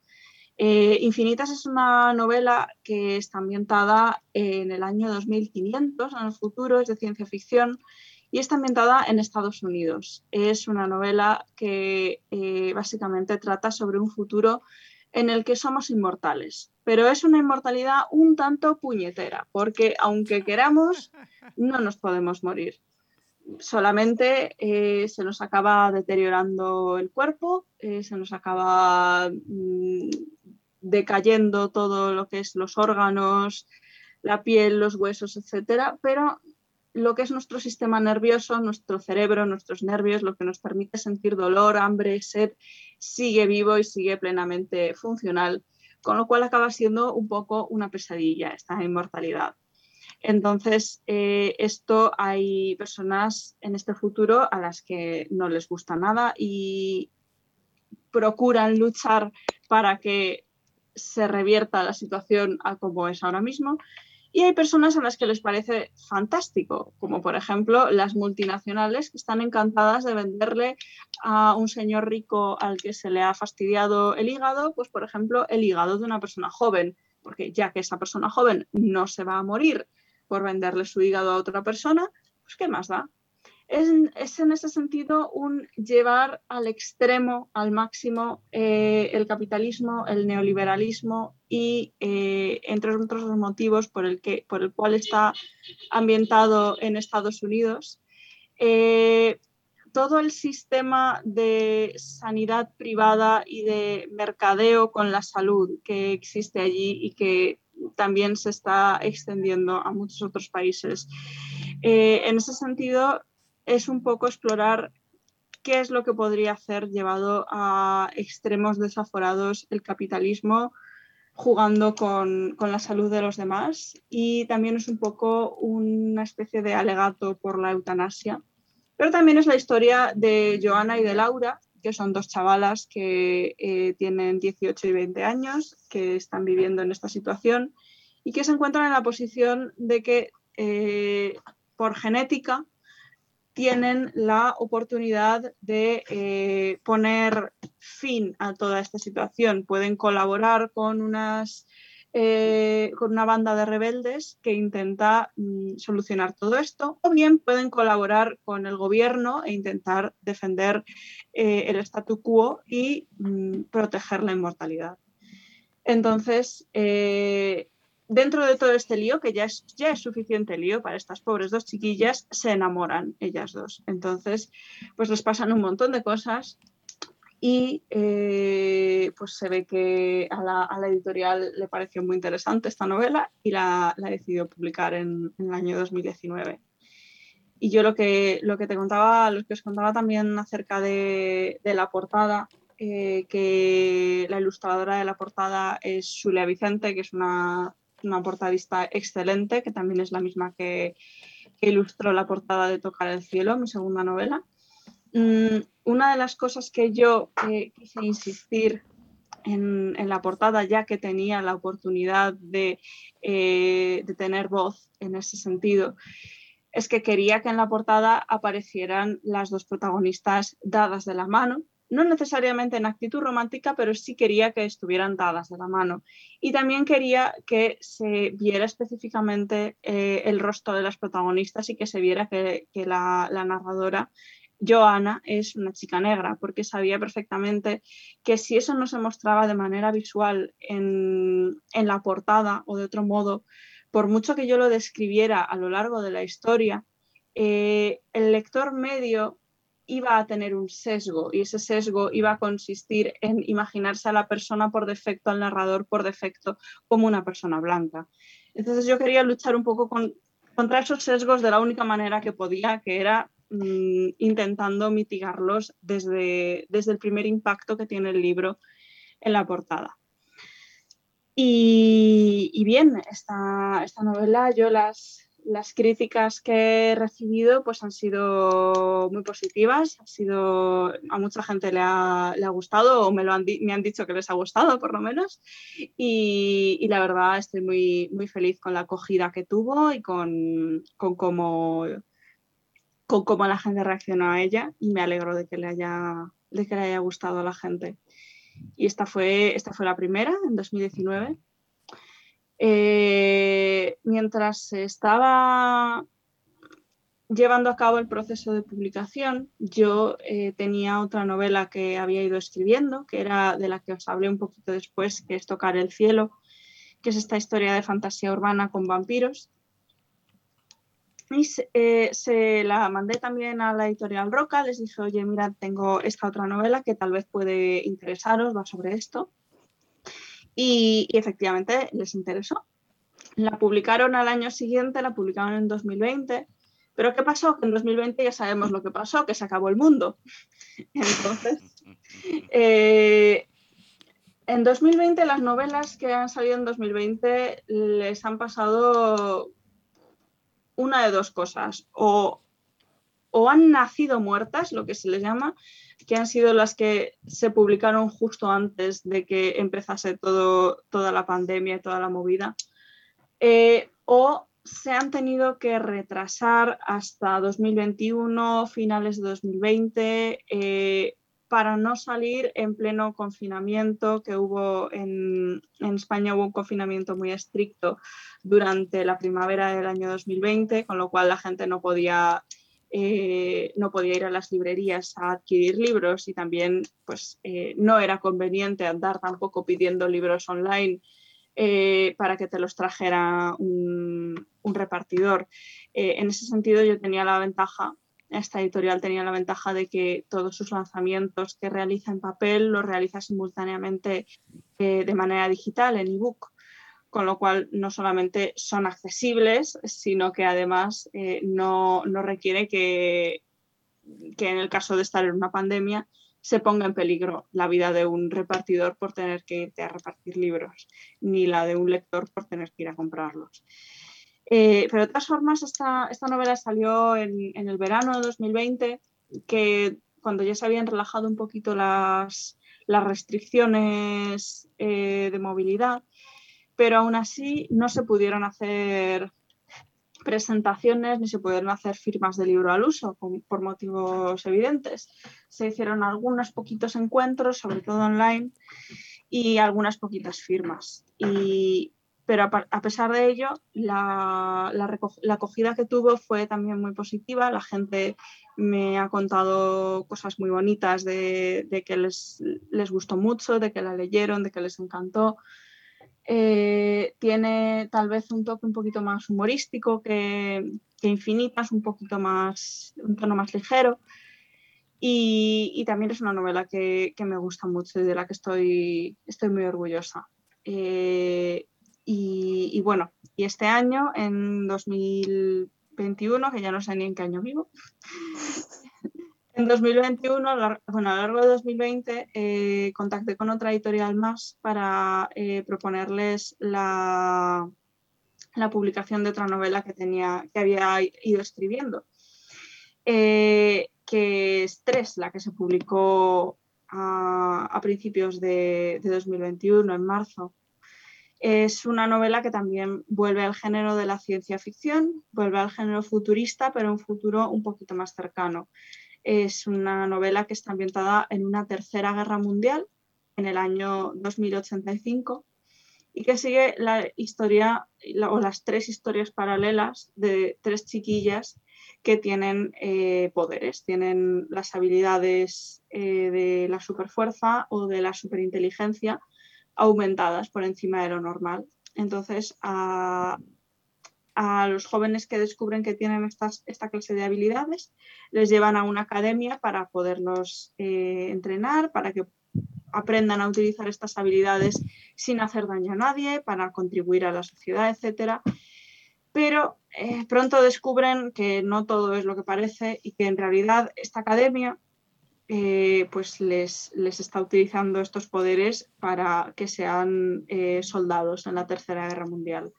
Eh, Infinitas es una novela que está ambientada en el año 2500, en el futuro, es de ciencia ficción y está ambientada en Estados Unidos. Es una novela que eh, básicamente trata sobre un futuro en el que somos inmortales, pero es una inmortalidad un tanto puñetera, porque aunque queramos, no nos podemos morir solamente eh, se nos acaba deteriorando el cuerpo, eh, se nos acaba mm, decayendo todo lo que es los órganos, la piel, los huesos, etcétera, pero lo que es nuestro sistema nervioso, nuestro cerebro, nuestros nervios, lo que nos permite sentir dolor, hambre, sed, sigue vivo y sigue plenamente funcional, con lo cual acaba siendo un poco una pesadilla esta inmortalidad. Entonces, eh, esto hay personas en este futuro a las que no les gusta nada y procuran luchar para que se revierta la situación a como es ahora mismo. Y hay personas a las que les parece fantástico, como por ejemplo las multinacionales que están encantadas de venderle a un señor rico al que se le ha fastidiado el hígado, pues por ejemplo el hígado de una persona joven, porque ya que esa persona joven no se va a morir por venderle su hígado a otra persona, pues ¿qué más da? Es, en ese sentido un llevar al extremo, al máximo, eh, el capitalismo, el neoliberalismo y, eh, entre otros motivos por el, que, por el cual está ambientado en Estados Unidos, eh, todo el sistema de sanidad privada y de mercadeo con la salud que existe allí y que también se está extendiendo a muchos otros países. Eh, en ese sentido, es un poco explorar qué es lo que podría hacer llevado a extremos desaforados el capitalismo jugando con, con, la salud de los demás y también es un poco una especie de alegato por la eutanasia. Pero también es la historia de Joana y de Laura, que son dos chavalas que eh, tienen 18 y 20 años, que están viviendo en esta situación y que se encuentran en la posición de que eh, por genética tienen la oportunidad de eh, poner fin a toda esta situación. Pueden colaborar con unas eh, con una banda de rebeldes que intenta mm, solucionar todo esto, o bien pueden colaborar con el gobierno e intentar defender eh, el statu quo y mm, proteger la inmortalidad. Entonces, eh, dentro de todo este lío, que ya es, ya es suficiente lío para estas pobres dos chiquillas, se enamoran ellas dos. Entonces, pues les pasan un montón de cosas y eh, pues se ve que a la, editorial le pareció muy interesante esta novela y la, la decidió publicar en, el año 2019. Y yo lo que, lo que te contaba, lo que os contaba también acerca de, la portada, eh, que la ilustradora de la portada es Julia Vicente, que es una, una portadista excelente, que también es la misma que, que ilustró la portada de Tocar el Cielo, mi segunda novela. Mm, una de las cosas que yo eh, quise insistir en, la portada, ya que tenía la oportunidad de, eh, de, tener voz en ese sentido, es que quería que en la portada aparecieran las dos protagonistas dadas de la mano, no necesariamente en actitud romántica, pero sí quería que estuvieran dadas de la mano. Y también quería que se viera específicamente eh, el rostro de las protagonistas y que se viera que, la narradora Joana es una chica negra, porque sabía perfectamente que si eso no se mostraba de manera visual en, la portada o de otro modo, por mucho que yo lo describiera a lo largo de la historia, eh, el lector medio iba a tener un sesgo y ese sesgo iba a consistir en imaginarse a la persona por defecto, al narrador por defecto, como una persona blanca. Entonces yo quería luchar un poco contra esos sesgos de la única manera que podía, que era intentando mitigarlos desde, desde el primer impacto que tiene el libro en la portada. Y, bien, esta, esta novela yo las, las críticas que he recibido pues han sido muy positivas, ha sido, a mucha gente le ha, gustado o me, lo han, me han dicho que les ha gustado por lo menos y, la verdad estoy muy, muy feliz con la acogida que tuvo y con, con, cómo, con cómo la gente reaccionó a ella y me alegro de que le haya, de que le haya gustado a la gente. Y esta fue, esta fue la primera en 2019 eh, mientras estaba llevando a cabo el proceso de publicación, yo eh, tenía otra novela que había ido escribiendo, que era de la que os hablé un poquito después, que es Tocar el cielo, que es esta historia de fantasía urbana con vampiros. Y se, eh, se, la mandé también a la editorial Roca, les dije, oye, mira, tengo esta otra novela que tal vez puede interesaros, va sobre esto. Y, efectivamente les interesó. La publicaron al año siguiente, la publicaron en 2020. Pero ¿qué pasó? Que en 2020 ya sabemos lo que pasó, que se acabó el mundo. Entonces, eh, en 2020 las novelas que han salido en 2020 les han pasado una de dos cosas. O, o han nacido muertas, lo que se les llama, que han sido las que se publicaron justo antes de que empezase todo, toda la pandemia y toda la movida, eh, o se han tenido que retrasar hasta 2021, finales de 2020, eh, para no salir en pleno confinamiento que hubo en, España, hubo un confinamiento muy estricto durante la primavera del año 2020, con lo cual la gente no podía eh, no podía ir a las librerías a adquirir libros y también pues, eh, no era conveniente andar tampoco pidiendo libros online eh, para que te los trajera un, repartidor. en ese sentido yo tenía la ventaja, esta editorial tenía la ventaja de que todos sus lanzamientos que realiza en papel los realiza simultáneamente de manera digital, en ebook con lo cual no solamente son accesibles, sino que además eh, no, requiere que, que, en el caso de estar en una pandemia se ponga en peligro la vida de un repartidor por tener que irte a repartir libros, ni la de un lector por tener que ir a comprarlos. Eh, pero de todas formas, esta, esta novela salió en, el verano de 2020, que cuando ya se habían relajado un poquito las, las restricciones eh, de movilidad, pero aún así no se pudieron hacer presentaciones ni se pudieron hacer firmas de libro al uso por motivos evidentes. Se hicieron algunos poquitos encuentros, sobre todo online, y algunas poquitas firmas. Pero a, pesar de ello, la, acogida que tuvo fue también muy positiva. La gente me ha contado cosas muy bonitas de, que les, les, gustó mucho, de que la leyeron, de que les encantó. Eh, tiene tal vez un toque un poquito más humorístico que, Infinitas, un poquito más, un tono más ligero. Y, también es una novela que, me gusta mucho y de la que estoy, estoy muy orgullosa. Eh, y, bueno, y este año, en 2021, que ya no sé ni en qué año vivo, en 2021, bueno, a lo largo de 2020, eh, contacté con otra editorial más para eh, proponerles la, la, publicación de otra novela que, tenía, que había ido escribiendo, eh, que es Tres, la que se publicó a, principios de 2021, en marzo. Es una novela que también vuelve al género de la ciencia ficción, vuelve al género futurista, pero un futuro un poquito más cercano. Es una novela que está ambientada en una tercera guerra mundial, en el año 2085, y que sigue la historia o las tres historias paralelas de tres chiquillas que tienen eh, poderes, tienen las habilidades eh, de la superfuerza o de la superinteligencia aumentadas por encima de lo normal. Entonces, a, los jóvenes que descubren que tienen esta clase de habilidades, les llevan a una academia para poderlos eh, entrenar, para que aprendan a utilizar estas habilidades sin hacer daño a nadie, para contribuir a la sociedad, etc. Pero eh, pronto descubren que no todo es lo que parece y que en realidad esta academia eh, pues les, está utilizando estos poderes para que sean eh, soldados en la Tercera Guerra Mundial.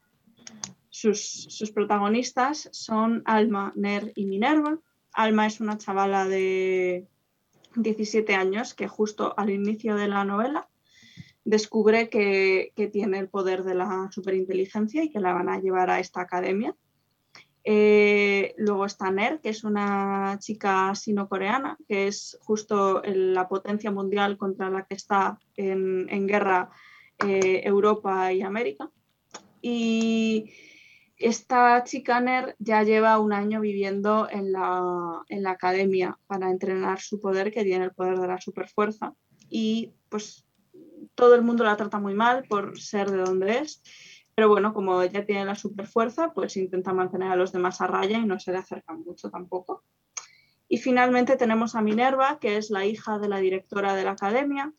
Sus, protagonistas son Alma, Ner y Minerva. Alma es una chavala de 17 años que justo al inicio de la novela descubre que, que tiene el poder de la superinteligencia y que la van a llevar a esta academia eh, luego está Ner, que es una chica sino-coreana, que es justo la potencia mundial contra la que está en, guerra eh, Europa y América. Y esta chica Ner ya lleva un año viviendo en la, en la academia para entrenar su poder, que tiene el poder de la superfuerza. Y pues todo el mundo la trata muy mal por ser de donde es pero bueno, como ella tiene la super fuerza, pues intenta mantener a los demás a raya y no se le acercan mucho tampoco. Y finalmente tenemos a Minerva, que es la hija de la directora de la academia,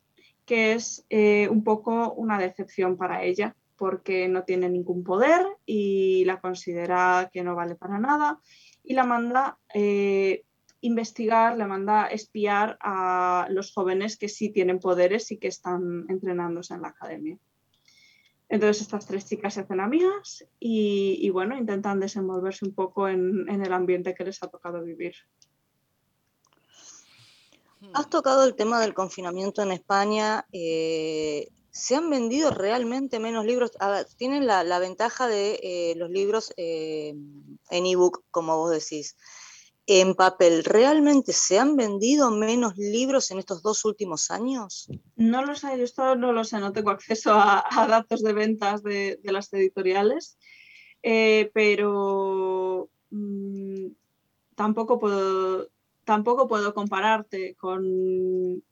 que es eh, un poco una decepción para ella, porque no tiene ningún poder y la considera que no vale para nada y la manda eh, investigar, le manda espiar a los jóvenes que sí tienen poderes y que están entrenándose en la academia. Entonces estas tres chicas se hacen amigas y, bueno, intentan desenvolverse un poco en, el ambiente que les ha tocado vivir. Has tocado el tema del confinamiento en España. Eh, ¿Se han vendido realmente menos libros? tienen la, ventaja de eh, los libros eh, en ebook, como vos decís en papel, ¿realmente se han vendido menos libros en estos dos últimos años? No lo sé, yo esto no lo sé, no tengo acceso a, datos de ventas de, las editoriales, eh, pero mm, tampoco, puedo, tampoco puedo compararte con,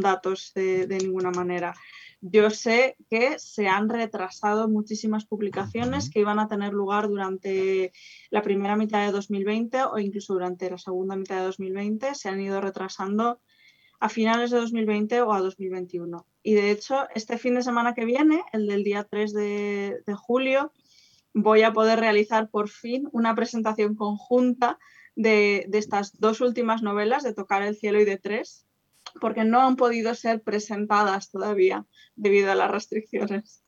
datos de ninguna manera. Yo sé que se han retrasado muchísimas publicaciones que iban a tener lugar durante la primera mitad de 2020 o incluso durante la segunda mitad de 2020. Se han ido retrasando a finales de 2020 o a 2021. Y de hecho, este fin de semana que viene, el del día 3 de, julio, voy a poder realizar por fin una presentación conjunta de, de, estas dos últimas novelas, de Tocar el cielo y de Tres, porque no han podido ser presentadas todavía debido a las restricciones.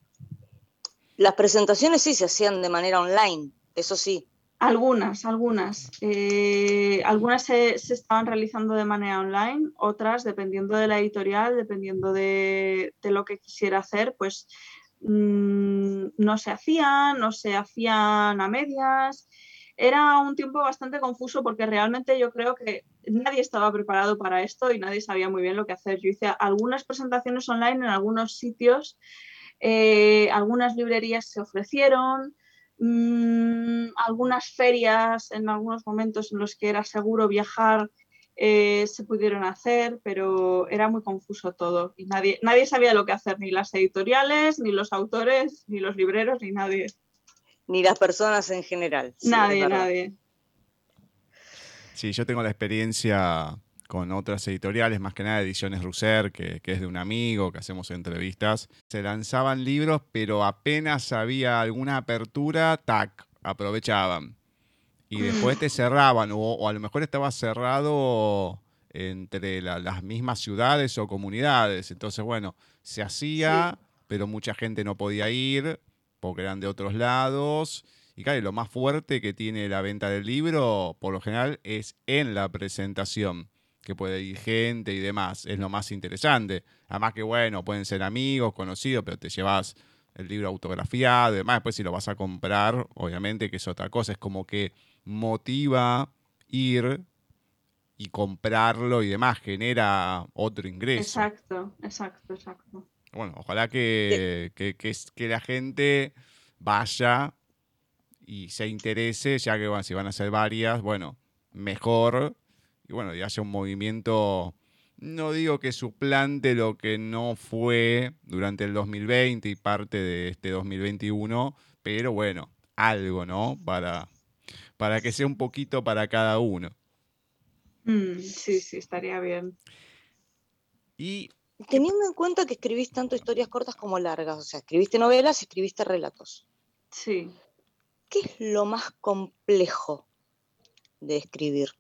Las presentaciones sí se hacían de manera online, eso sí. Algunas, algunas. Eh, algunas se, estaban realizando de manera online, otras, dependiendo de la editorial, dependiendo de, lo que quisiera hacer, pues mm, no se hacían, no se hacían a medias era un tiempo bastante confuso porque realmente yo creo que nadie estaba preparado para esto y nadie sabía muy bien lo que hacer. Yo hice algunas presentaciones online en algunos sitios, eh, algunas librerías se ofrecieron, mm, algunas ferias en algunos momentos en los que era seguro viajar eh, se pudieron hacer, pero era muy confuso todo y nadie, nadie sabía lo que hacer, ni las editoriales, ni los autores, ni los libreros, ni nadie ni las personas en general. nadie, nadie. Sí, yo tengo la experiencia con otras editoriales, más que nada Ediciones Russer, que, es de un amigo, que hacemos entrevistas. Se lanzaban libros, pero apenas había alguna apertura, tac, aprovechaban. Y después te cerraban, o, a lo mejor estaba cerrado entre las mismas ciudades o comunidades. Entonces, bueno, se hacía, pero mucha gente no podía ir porque eran de otros lados. Y claro, lo más fuerte que tiene la venta del libro, por lo general, es en la presentación, que puede ir gente y demás. Es lo más interesante. Además que, bueno, pueden ser amigos, conocidos, pero te llevas el libro autografiado y demás. Después si lo vas a comprar, obviamente que es otra cosa. Es como que motiva ir y comprarlo y demás. Genera otro ingreso. Exacto, exacto, exacto. Bueno, ojalá que, que, la gente vaya y se interese, ya que si van a ser varias, bueno, mejor y bueno, y hace un movimiento, no digo que suplante lo que no fue durante el 2020 y parte de este 2021, pero bueno, algo, ¿no? Para, para que sea un poquito para cada uno. Mm, sí, sí, estaría bien. Y Teniendo en cuenta que escribís tanto historias cortas como largas, o sea, escribiste novelas y escribiste relatos. Sí. ¿Qué es lo más complejo de escribir?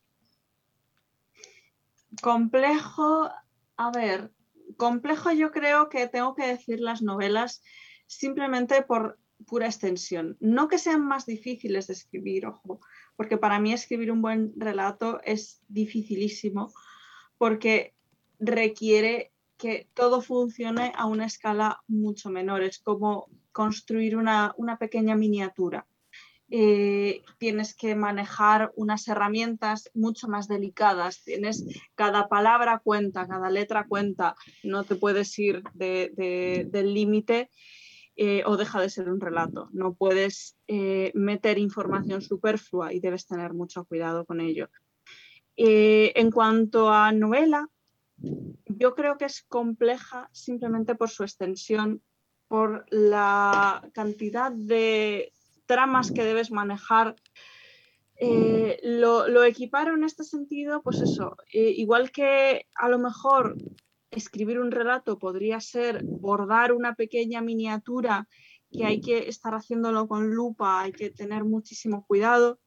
Complejo, a ver, complejo yo creo que tengo que decir las novelas simplemente por pura extensión. No que sean más difíciles de escribir, ojo, porque para mí escribir un buen relato es dificilísimo porque requiere que todo funcione a una escala mucho menor. Es como construir una, una pequeña miniatura. Eh, tienes que manejar unas herramientas mucho más delicadas. Tienes cada palabra cuenta, cada letra cuenta. No te puedes ir de- de- del límite eh, o deja de ser un relato. No puedes eh, meter información superflua y debes tener mucho cuidado con ello. En cuanto a novela, yo creo que es compleja simplemente por su extensión, por la cantidad de tramas que debes manejar. Eh, lo, lo equiparo en este sentido, pues eso, eh, igual que a lo mejor escribir un relato podría ser bordar una pequeña miniatura que hay que estar haciéndolo con lupa, hay que tener muchísimo cuidado.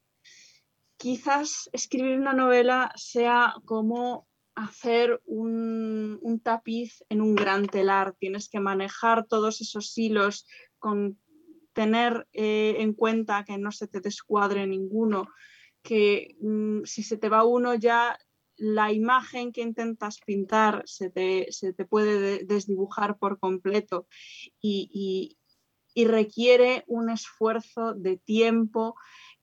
Quizás escribir una novela sea como hacer un, tapiz en un gran telar. Tienes que manejar todos esos hilos con tener eh, en cuenta que no se te descuadre ninguno, que mm, si se te va uno ya la imagen que intentas pintar se te, se te puede de- desdibujar por completo y requiere un esfuerzo de tiempo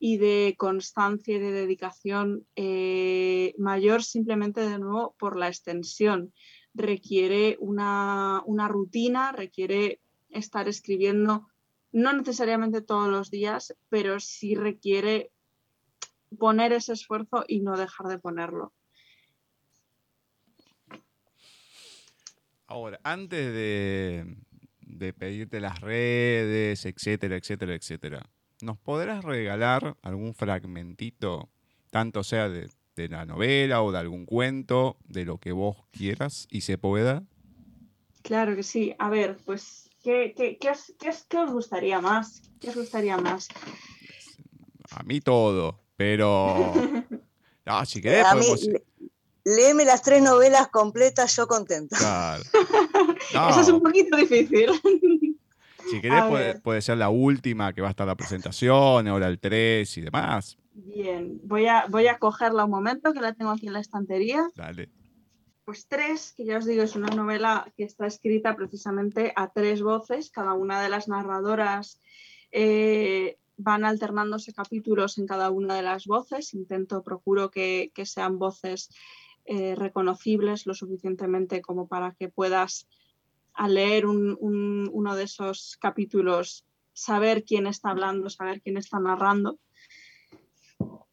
y de constancia y de dedicación eh, mayor simplemente de nuevo por la extensión. Requiere una, una rutina, requiere estar escribiendo no necesariamente todos los días, pero sí requiere poner ese esfuerzo y no dejar de ponerlo. Ahora, antes de, de pedirte las redes, etcétera, etcétera, etcétera, ¿nos podrás regalar algún fragmentito, tanto sea de, de la novela o de algún cuento, de lo que vos quieras y se pueda? Claro que sí. A ver, pues, ¿qué, qué- qué os, qué os- qué os gustaría más? ¿Qué os gustaría más? A mí todo, pero... Ah, si querés A mí, podemos... le- léeme las tres novelas completas, yo contenta. Claro. Eso es No, un poquito difícil. Si querés puede, puede ser la última que va a estar la presentación, ahora el 3 y demás. Bien, voy a, voy a cogerla un momento, que la tengo aquí en la estantería. Dale. Pues tres, que ya os digo, es una novela que está escrita precisamente a tres voces. Cada una de las narradoras eh, van alternándose capítulos en cada una de las voces. Intento, procuro que, que sean voces eh, reconocibles lo suficientemente como para que puedas, al leer un- un- uno de esos capítulos, saber quién está hablando, saber quién está narrando.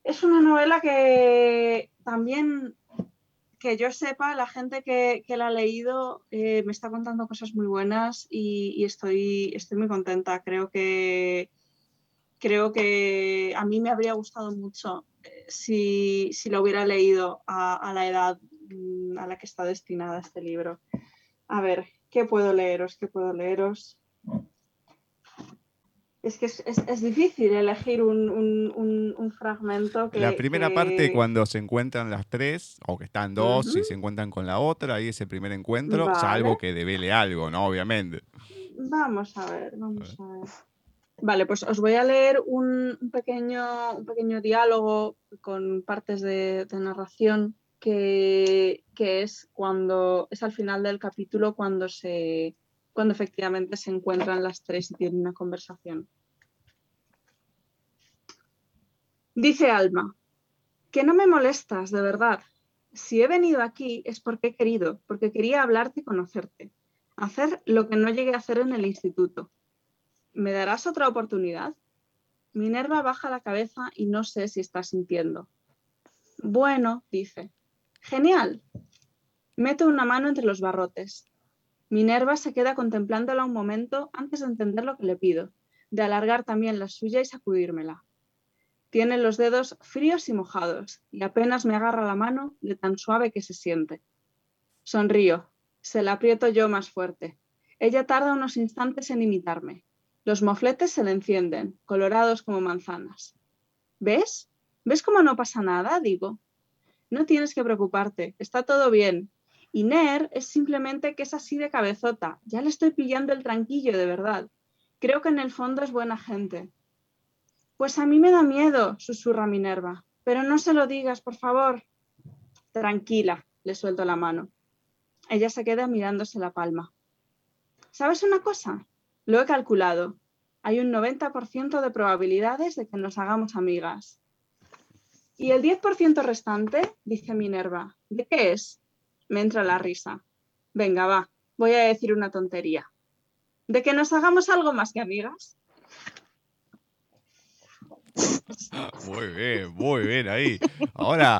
Es una novela que también que yo sepa, la gente que, que la ha leído eh, me está contando cosas muy buenas y, y estoy, estoy muy contenta. Creo que, creo que a mí me habría gustado mucho eh, si, si lo hubiera leído a, a la edad mm, a la que está destinada este libro. A ver, ¿qué puedo leeros? ¿Qué puedo leeros? Es que es, es- es difícil elegir un, un- un- un fragmento que... La primera que- parte cuando se encuentran las tres, o que están dos y se encuentran con la otra, ahí es el primer encuentro, Vale. salvo que devele algo, ¿no? Obviamente. Vamos a ver, vamos a ver. Vale, pues os voy a leer un, un pequeño, un pequeño diálogo con partes de, de narración que, es cuando es al final del capítulo cuando se cuando efectivamente se encuentran las tres y tienen una conversación. Dice Alma, que no me molestas, de verdad. Si he venido aquí es porque he querido, porque quería hablarte y conocerte hacer lo que no llegué a hacer en el instituto. ¿Me darás otra oportunidad? Minerva baja la cabeza y no sé si está sintiendo. Bueno, dice. Genial. Meto una mano entre los barrotes. Minerva se queda contemplándola un momento antes de entender lo que le pido, de alargar también la suya y sacudírmela. Tiene los dedos fríos y mojados, y apenas me agarra la mano de tan suave que se siente. Sonrío, se la aprieto yo más fuerte. Ella tarda unos instantes en imitarme. Los mofletes se le encienden, colorados como manzanas. ¿Ves? ¿Ves cómo no pasa nada? digo. No tienes que preocuparte, está todo bien. Y Ner es simplemente que es así de cabezota. Ya le estoy pillando el tranquillo, de verdad. Creo que en el fondo es buena gente. Pues a mí me da miedo, susurra Minerva. Pero no se lo digas, por favor. Tranquila, le suelto la mano. Ella se queda mirándose la palma. ¿Sabes una cosa? Lo he calculado. Hay un 90% de probabilidades de que nos hagamos amigas. ¿Y el 10% restante? dice Minerva. ¿De qué es? Me entra la risa. Venga, va, voy a decir una tontería. ¿De que nos hagamos algo más que amigas? Muy bien, muy bien ahí. Ahora,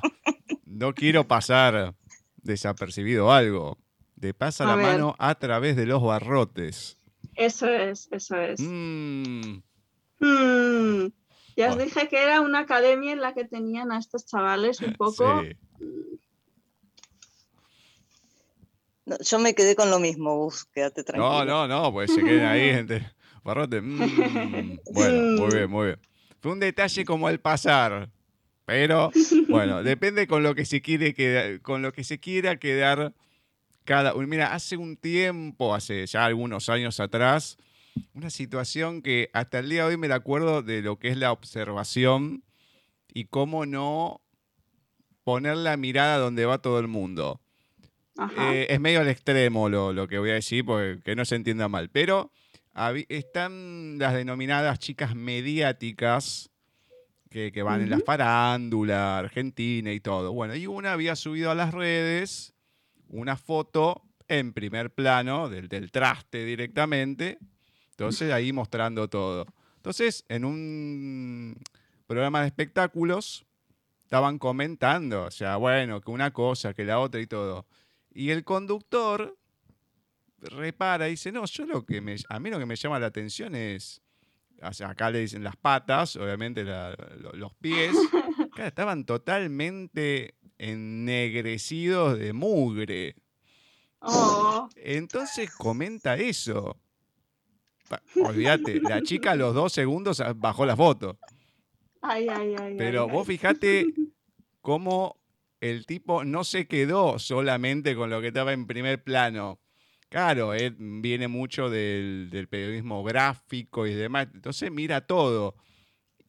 no quiero pasar desapercibido algo. Te pasa A la ver. mano a través de los barrotes. Eso es, eso es. Mm, Hmm, Ya os dije que era una academia en la que tenían a estos chavales un poco. sí. No, yo me quedé con lo mismo, Gus, quédate tranquilo. No, no, no, pues se queden ahí, gente. Barrote. mm, bueno, muy bien, muy bien. Fue un detalle como al pasar. Pero, bueno, depende con lo que se quiere quedar, con lo que se quiera quedar cada. uy, Mira, hace un tiempo, hace ya algunos años atrás, una situación que hasta el día de hoy me la acuerdo de lo que es la observación y cómo no poner la mirada donde va todo el mundo. Eh, es medio al extremo lo, lo que voy a decir, porque que no se entienda mal. Pero están las denominadas chicas mediáticas que, que van en la farándula argentina y todo. Bueno, y una había subido a las redes una foto en primer plano del, del traste directamente. Entonces ahí mostrando todo. Entonces, en un programa de espectáculos estaban comentando, o sea, bueno, que una cosa, que la otra y todo. Y el conductor repara y dice, no, yo lo que me, a mí lo que me llama la atención es, o sea, acá le dicen las patas, obviamente la- los pies, Claro, estaban totalmente ennegrecidos de mugre. Oh, Entonces comenta eso. Olvídate, la chica a los dos segundos ah, bajó la foto. ay, ay, ay. Pero ay, vos ay. fijate cómo el tipo no se quedó solamente con lo que estaba en primer plano. Claro, él viene mucho del, del periodismo gráfico y demás. Entonces mira todo.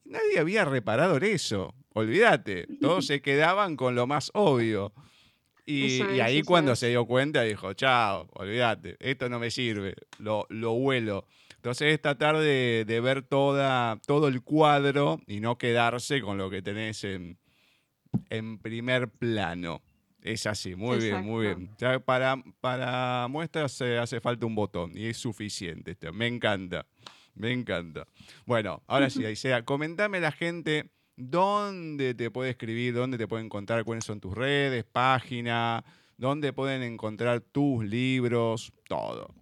Nadie había reparado en eso. Olvídate. Todos se quedaban con lo más obvio. Y, ahí cuando es. se dio cuenta dijo, chao, olvídate, esto no me sirve, lo, lo huelo. Entonces es tratar de, de ver toda, todo el cuadro y no quedarse con lo que tenés en, en primer plano. Es así, muy bien, muy bien. Ya para, para muestras eh, hace falta un botón y es suficiente. Este. Me encanta, me encanta. Bueno, ahora sí, Aisea, comentame la gente dónde te puede escribir, dónde te puede encontrar, cuáles son tus redes, página, dónde pueden encontrar tus libros, todo.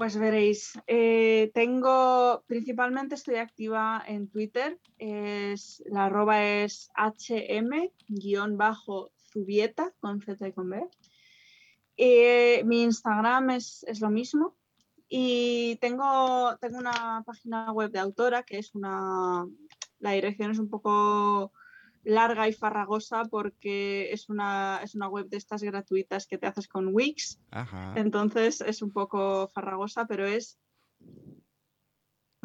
Pues veréis, eh, tengo, principalmente estoy activa en Twitter, es, la arroba es hm-zubieta con Z y con B. Eh, mi Instagram es, es lo mismo y tengo, tengo una página web de autora que es una, la dirección es un poco larga y farragosa porque es una, es una web de estas gratuitas que te haces con Wix. Ajá. Entonces es un poco farragosa, pero es,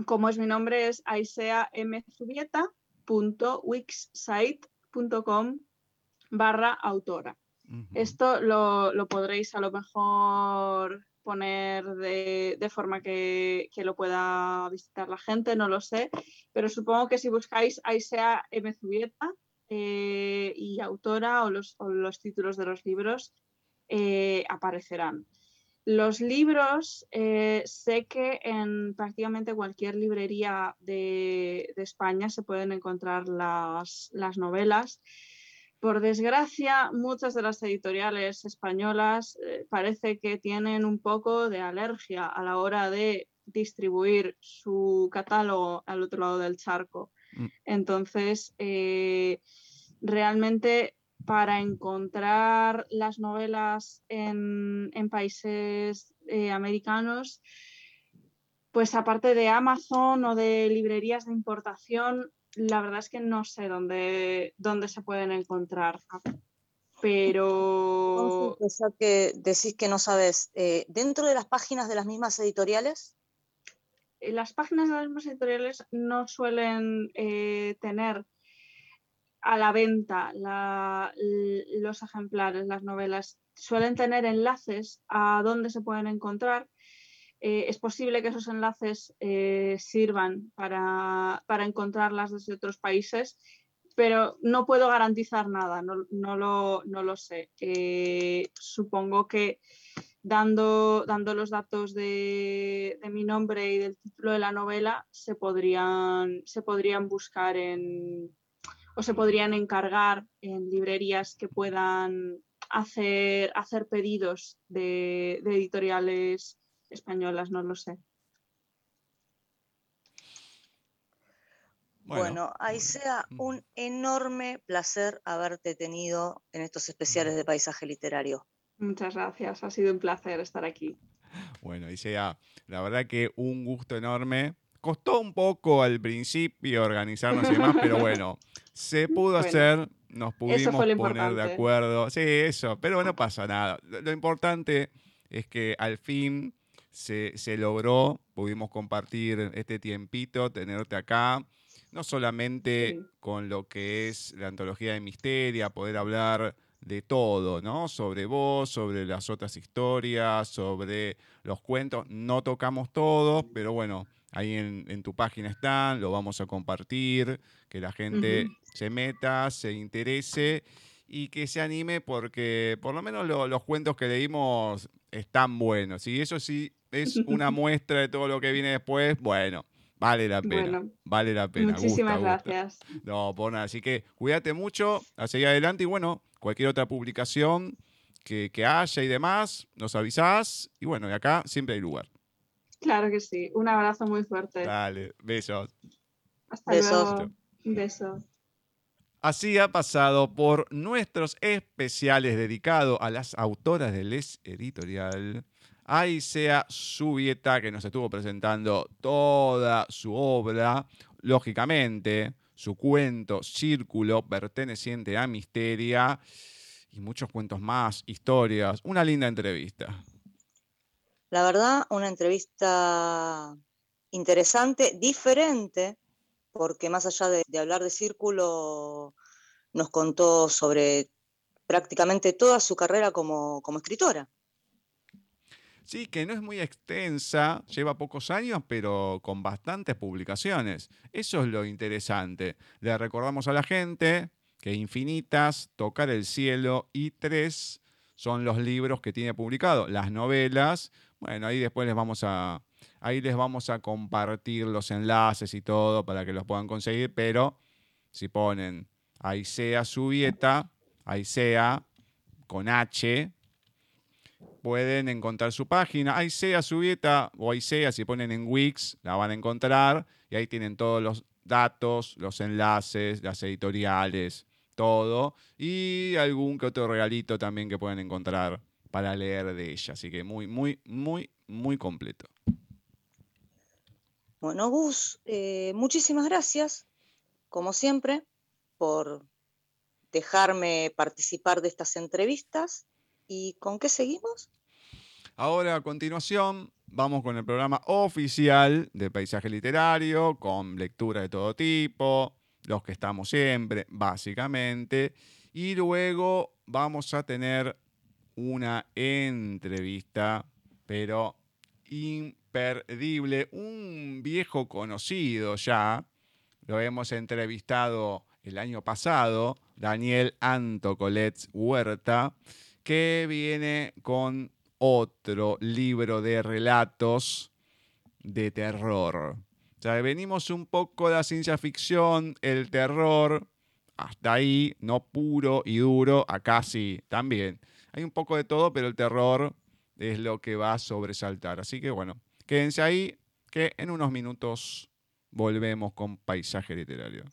como es mi nombre, es aiseamzubieta.wixsite.com barra autora. Esto lo, lo podréis a lo mejor poner de, de forma que, que lo pueda visitar la gente, no lo sé, pero supongo que si buscáis Aisea M. Zubieta eh, y autora o los, o los títulos de los libros eh, aparecerán. Los libros, eh, sé que en prácticamente cualquier librería de, de España se pueden encontrar las, las novelas. Por desgracia, muchas de las editoriales españolas parece que tienen un poco de alergia a la hora de distribuir su catálogo al otro lado del charco. Mm. Entonces, eh, realmente para encontrar las novelas en, en países eh, americanos, pues aparte de Amazon o de librerías de importación, la verdad es que no sé dónde, dónde se pueden encontrar. Pero... Ya que decís que no sabes, eh, dentro de las páginas de las mismas editoriales, las páginas de las mismas editoriales no suelen eh, tener a la venta los ejemplares, las novelas. Suelen tener enlaces a dónde se pueden encontrar. Eh, es posible que esos enlaces eh, sirvan para, para encontrarlas desde otros países, pero no puedo garantizar nada, no, lo, no lo sé. Supongo que dando, dando los datos de, de mi nombre y del título de la novela, se podrían, se podrían buscar en o se podrían encargar en librerías que puedan hacer, hacer pedidos de, de editoriales españolas, no lo sé. bueno, ahí sea mm. un enorme placer haberte tenido en estos especiales de paisaje literario. Muchas gracias, ha sido un placer estar aquí. Bueno, dice ya, la verdad que un gusto enorme. Costó un poco al principio organizarnos y demás, pero bueno, se pudo Bueno, hacer, nos pudimos poner de acuerdo. Sí, eso, pero no pasa nada. Lo, lo importante es que al fin se, se logró, pudimos compartir este tiempito, tenerte acá, no solamente Sí. con lo que es la antología de Misteria, poder hablar de todo, ¿no? Sobre vos, sobre las otras historias, sobre los cuentos. No tocamos todos, pero bueno, ahí en, en tu página están, lo vamos a compartir, que la gente se meta, se interese y que se anime porque por lo menos lo- los cuentos que leímos están buenos. Y eso sí es una muestra de todo lo que viene después, bueno, vale la pena. Bueno, vale la pena. Muchísimas gusta. gracias. No, por nada. Así que cuídate mucho, a seguir adelante y bueno, cualquier otra publicación que, que haya y demás, nos avisás. Y bueno, y acá siempre hay lugar. Claro que sí. Un abrazo muy fuerte. Dale, besos. Hasta Besos. luego. Un beso. Así ha pasado por nuestros especiales dedicados a las autoras del Les Editorial. Ahí sea Subieta, que nos estuvo presentando toda su obra. Lógicamente, su cuento Círculo, perteneciente a Misteria. Y muchos cuentos más, historias. Una linda entrevista. La verdad, una entrevista interesante, diferente, porque más allá de, hablar de círculo, nos contó sobre prácticamente toda su carrera como escritora. Sí, que no es muy extensa, lleva pocos años, pero con bastantes publicaciones. Eso es lo interesante. Le recordamos a la gente que Infinitas, Tocar el Cielo y Tres son los libros que tiene publicado. Las novelas, bueno, ahí después les vamos a, ahí les vamos a compartir los enlaces y todo para que los puedan conseguir, pero si ponen Aisea Subieta, Aisea con H, pueden encontrar su página. Aisea Subieta o Aisea, si ponen en Wix, la van a encontrar y ahí tienen todos los datos, los enlaces, las editoriales, todo. Y algún que otro regalito también que pueden encontrar para leer de ella. Así que muy, muy, muy, muy completo. Bueno, Gus, eh, muchísimas gracias, como siempre, por dejarme participar de estas entrevistas. ¿Y con qué seguimos? Ahora, a continuación, vamos con el programa oficial de Paisaje Literario, con lectura de todo tipo, los que estamos siempre, básicamente. Y luego vamos a tener una entrevista, pero imperdible, un viejo conocido ya. Lo hemos entrevistado el año pasado, Daniel Antocolets Huerta, que viene con otro libro de relatos de terror. O venimos un poco de la ciencia ficción, el terror, hasta ahí, no puro y duro, acá sí, también. Hay un poco de todo, pero el terror es lo que va a sobresaltar. Así que bueno, quédense ahí, que en unos minutos volvemos con paisaje literario.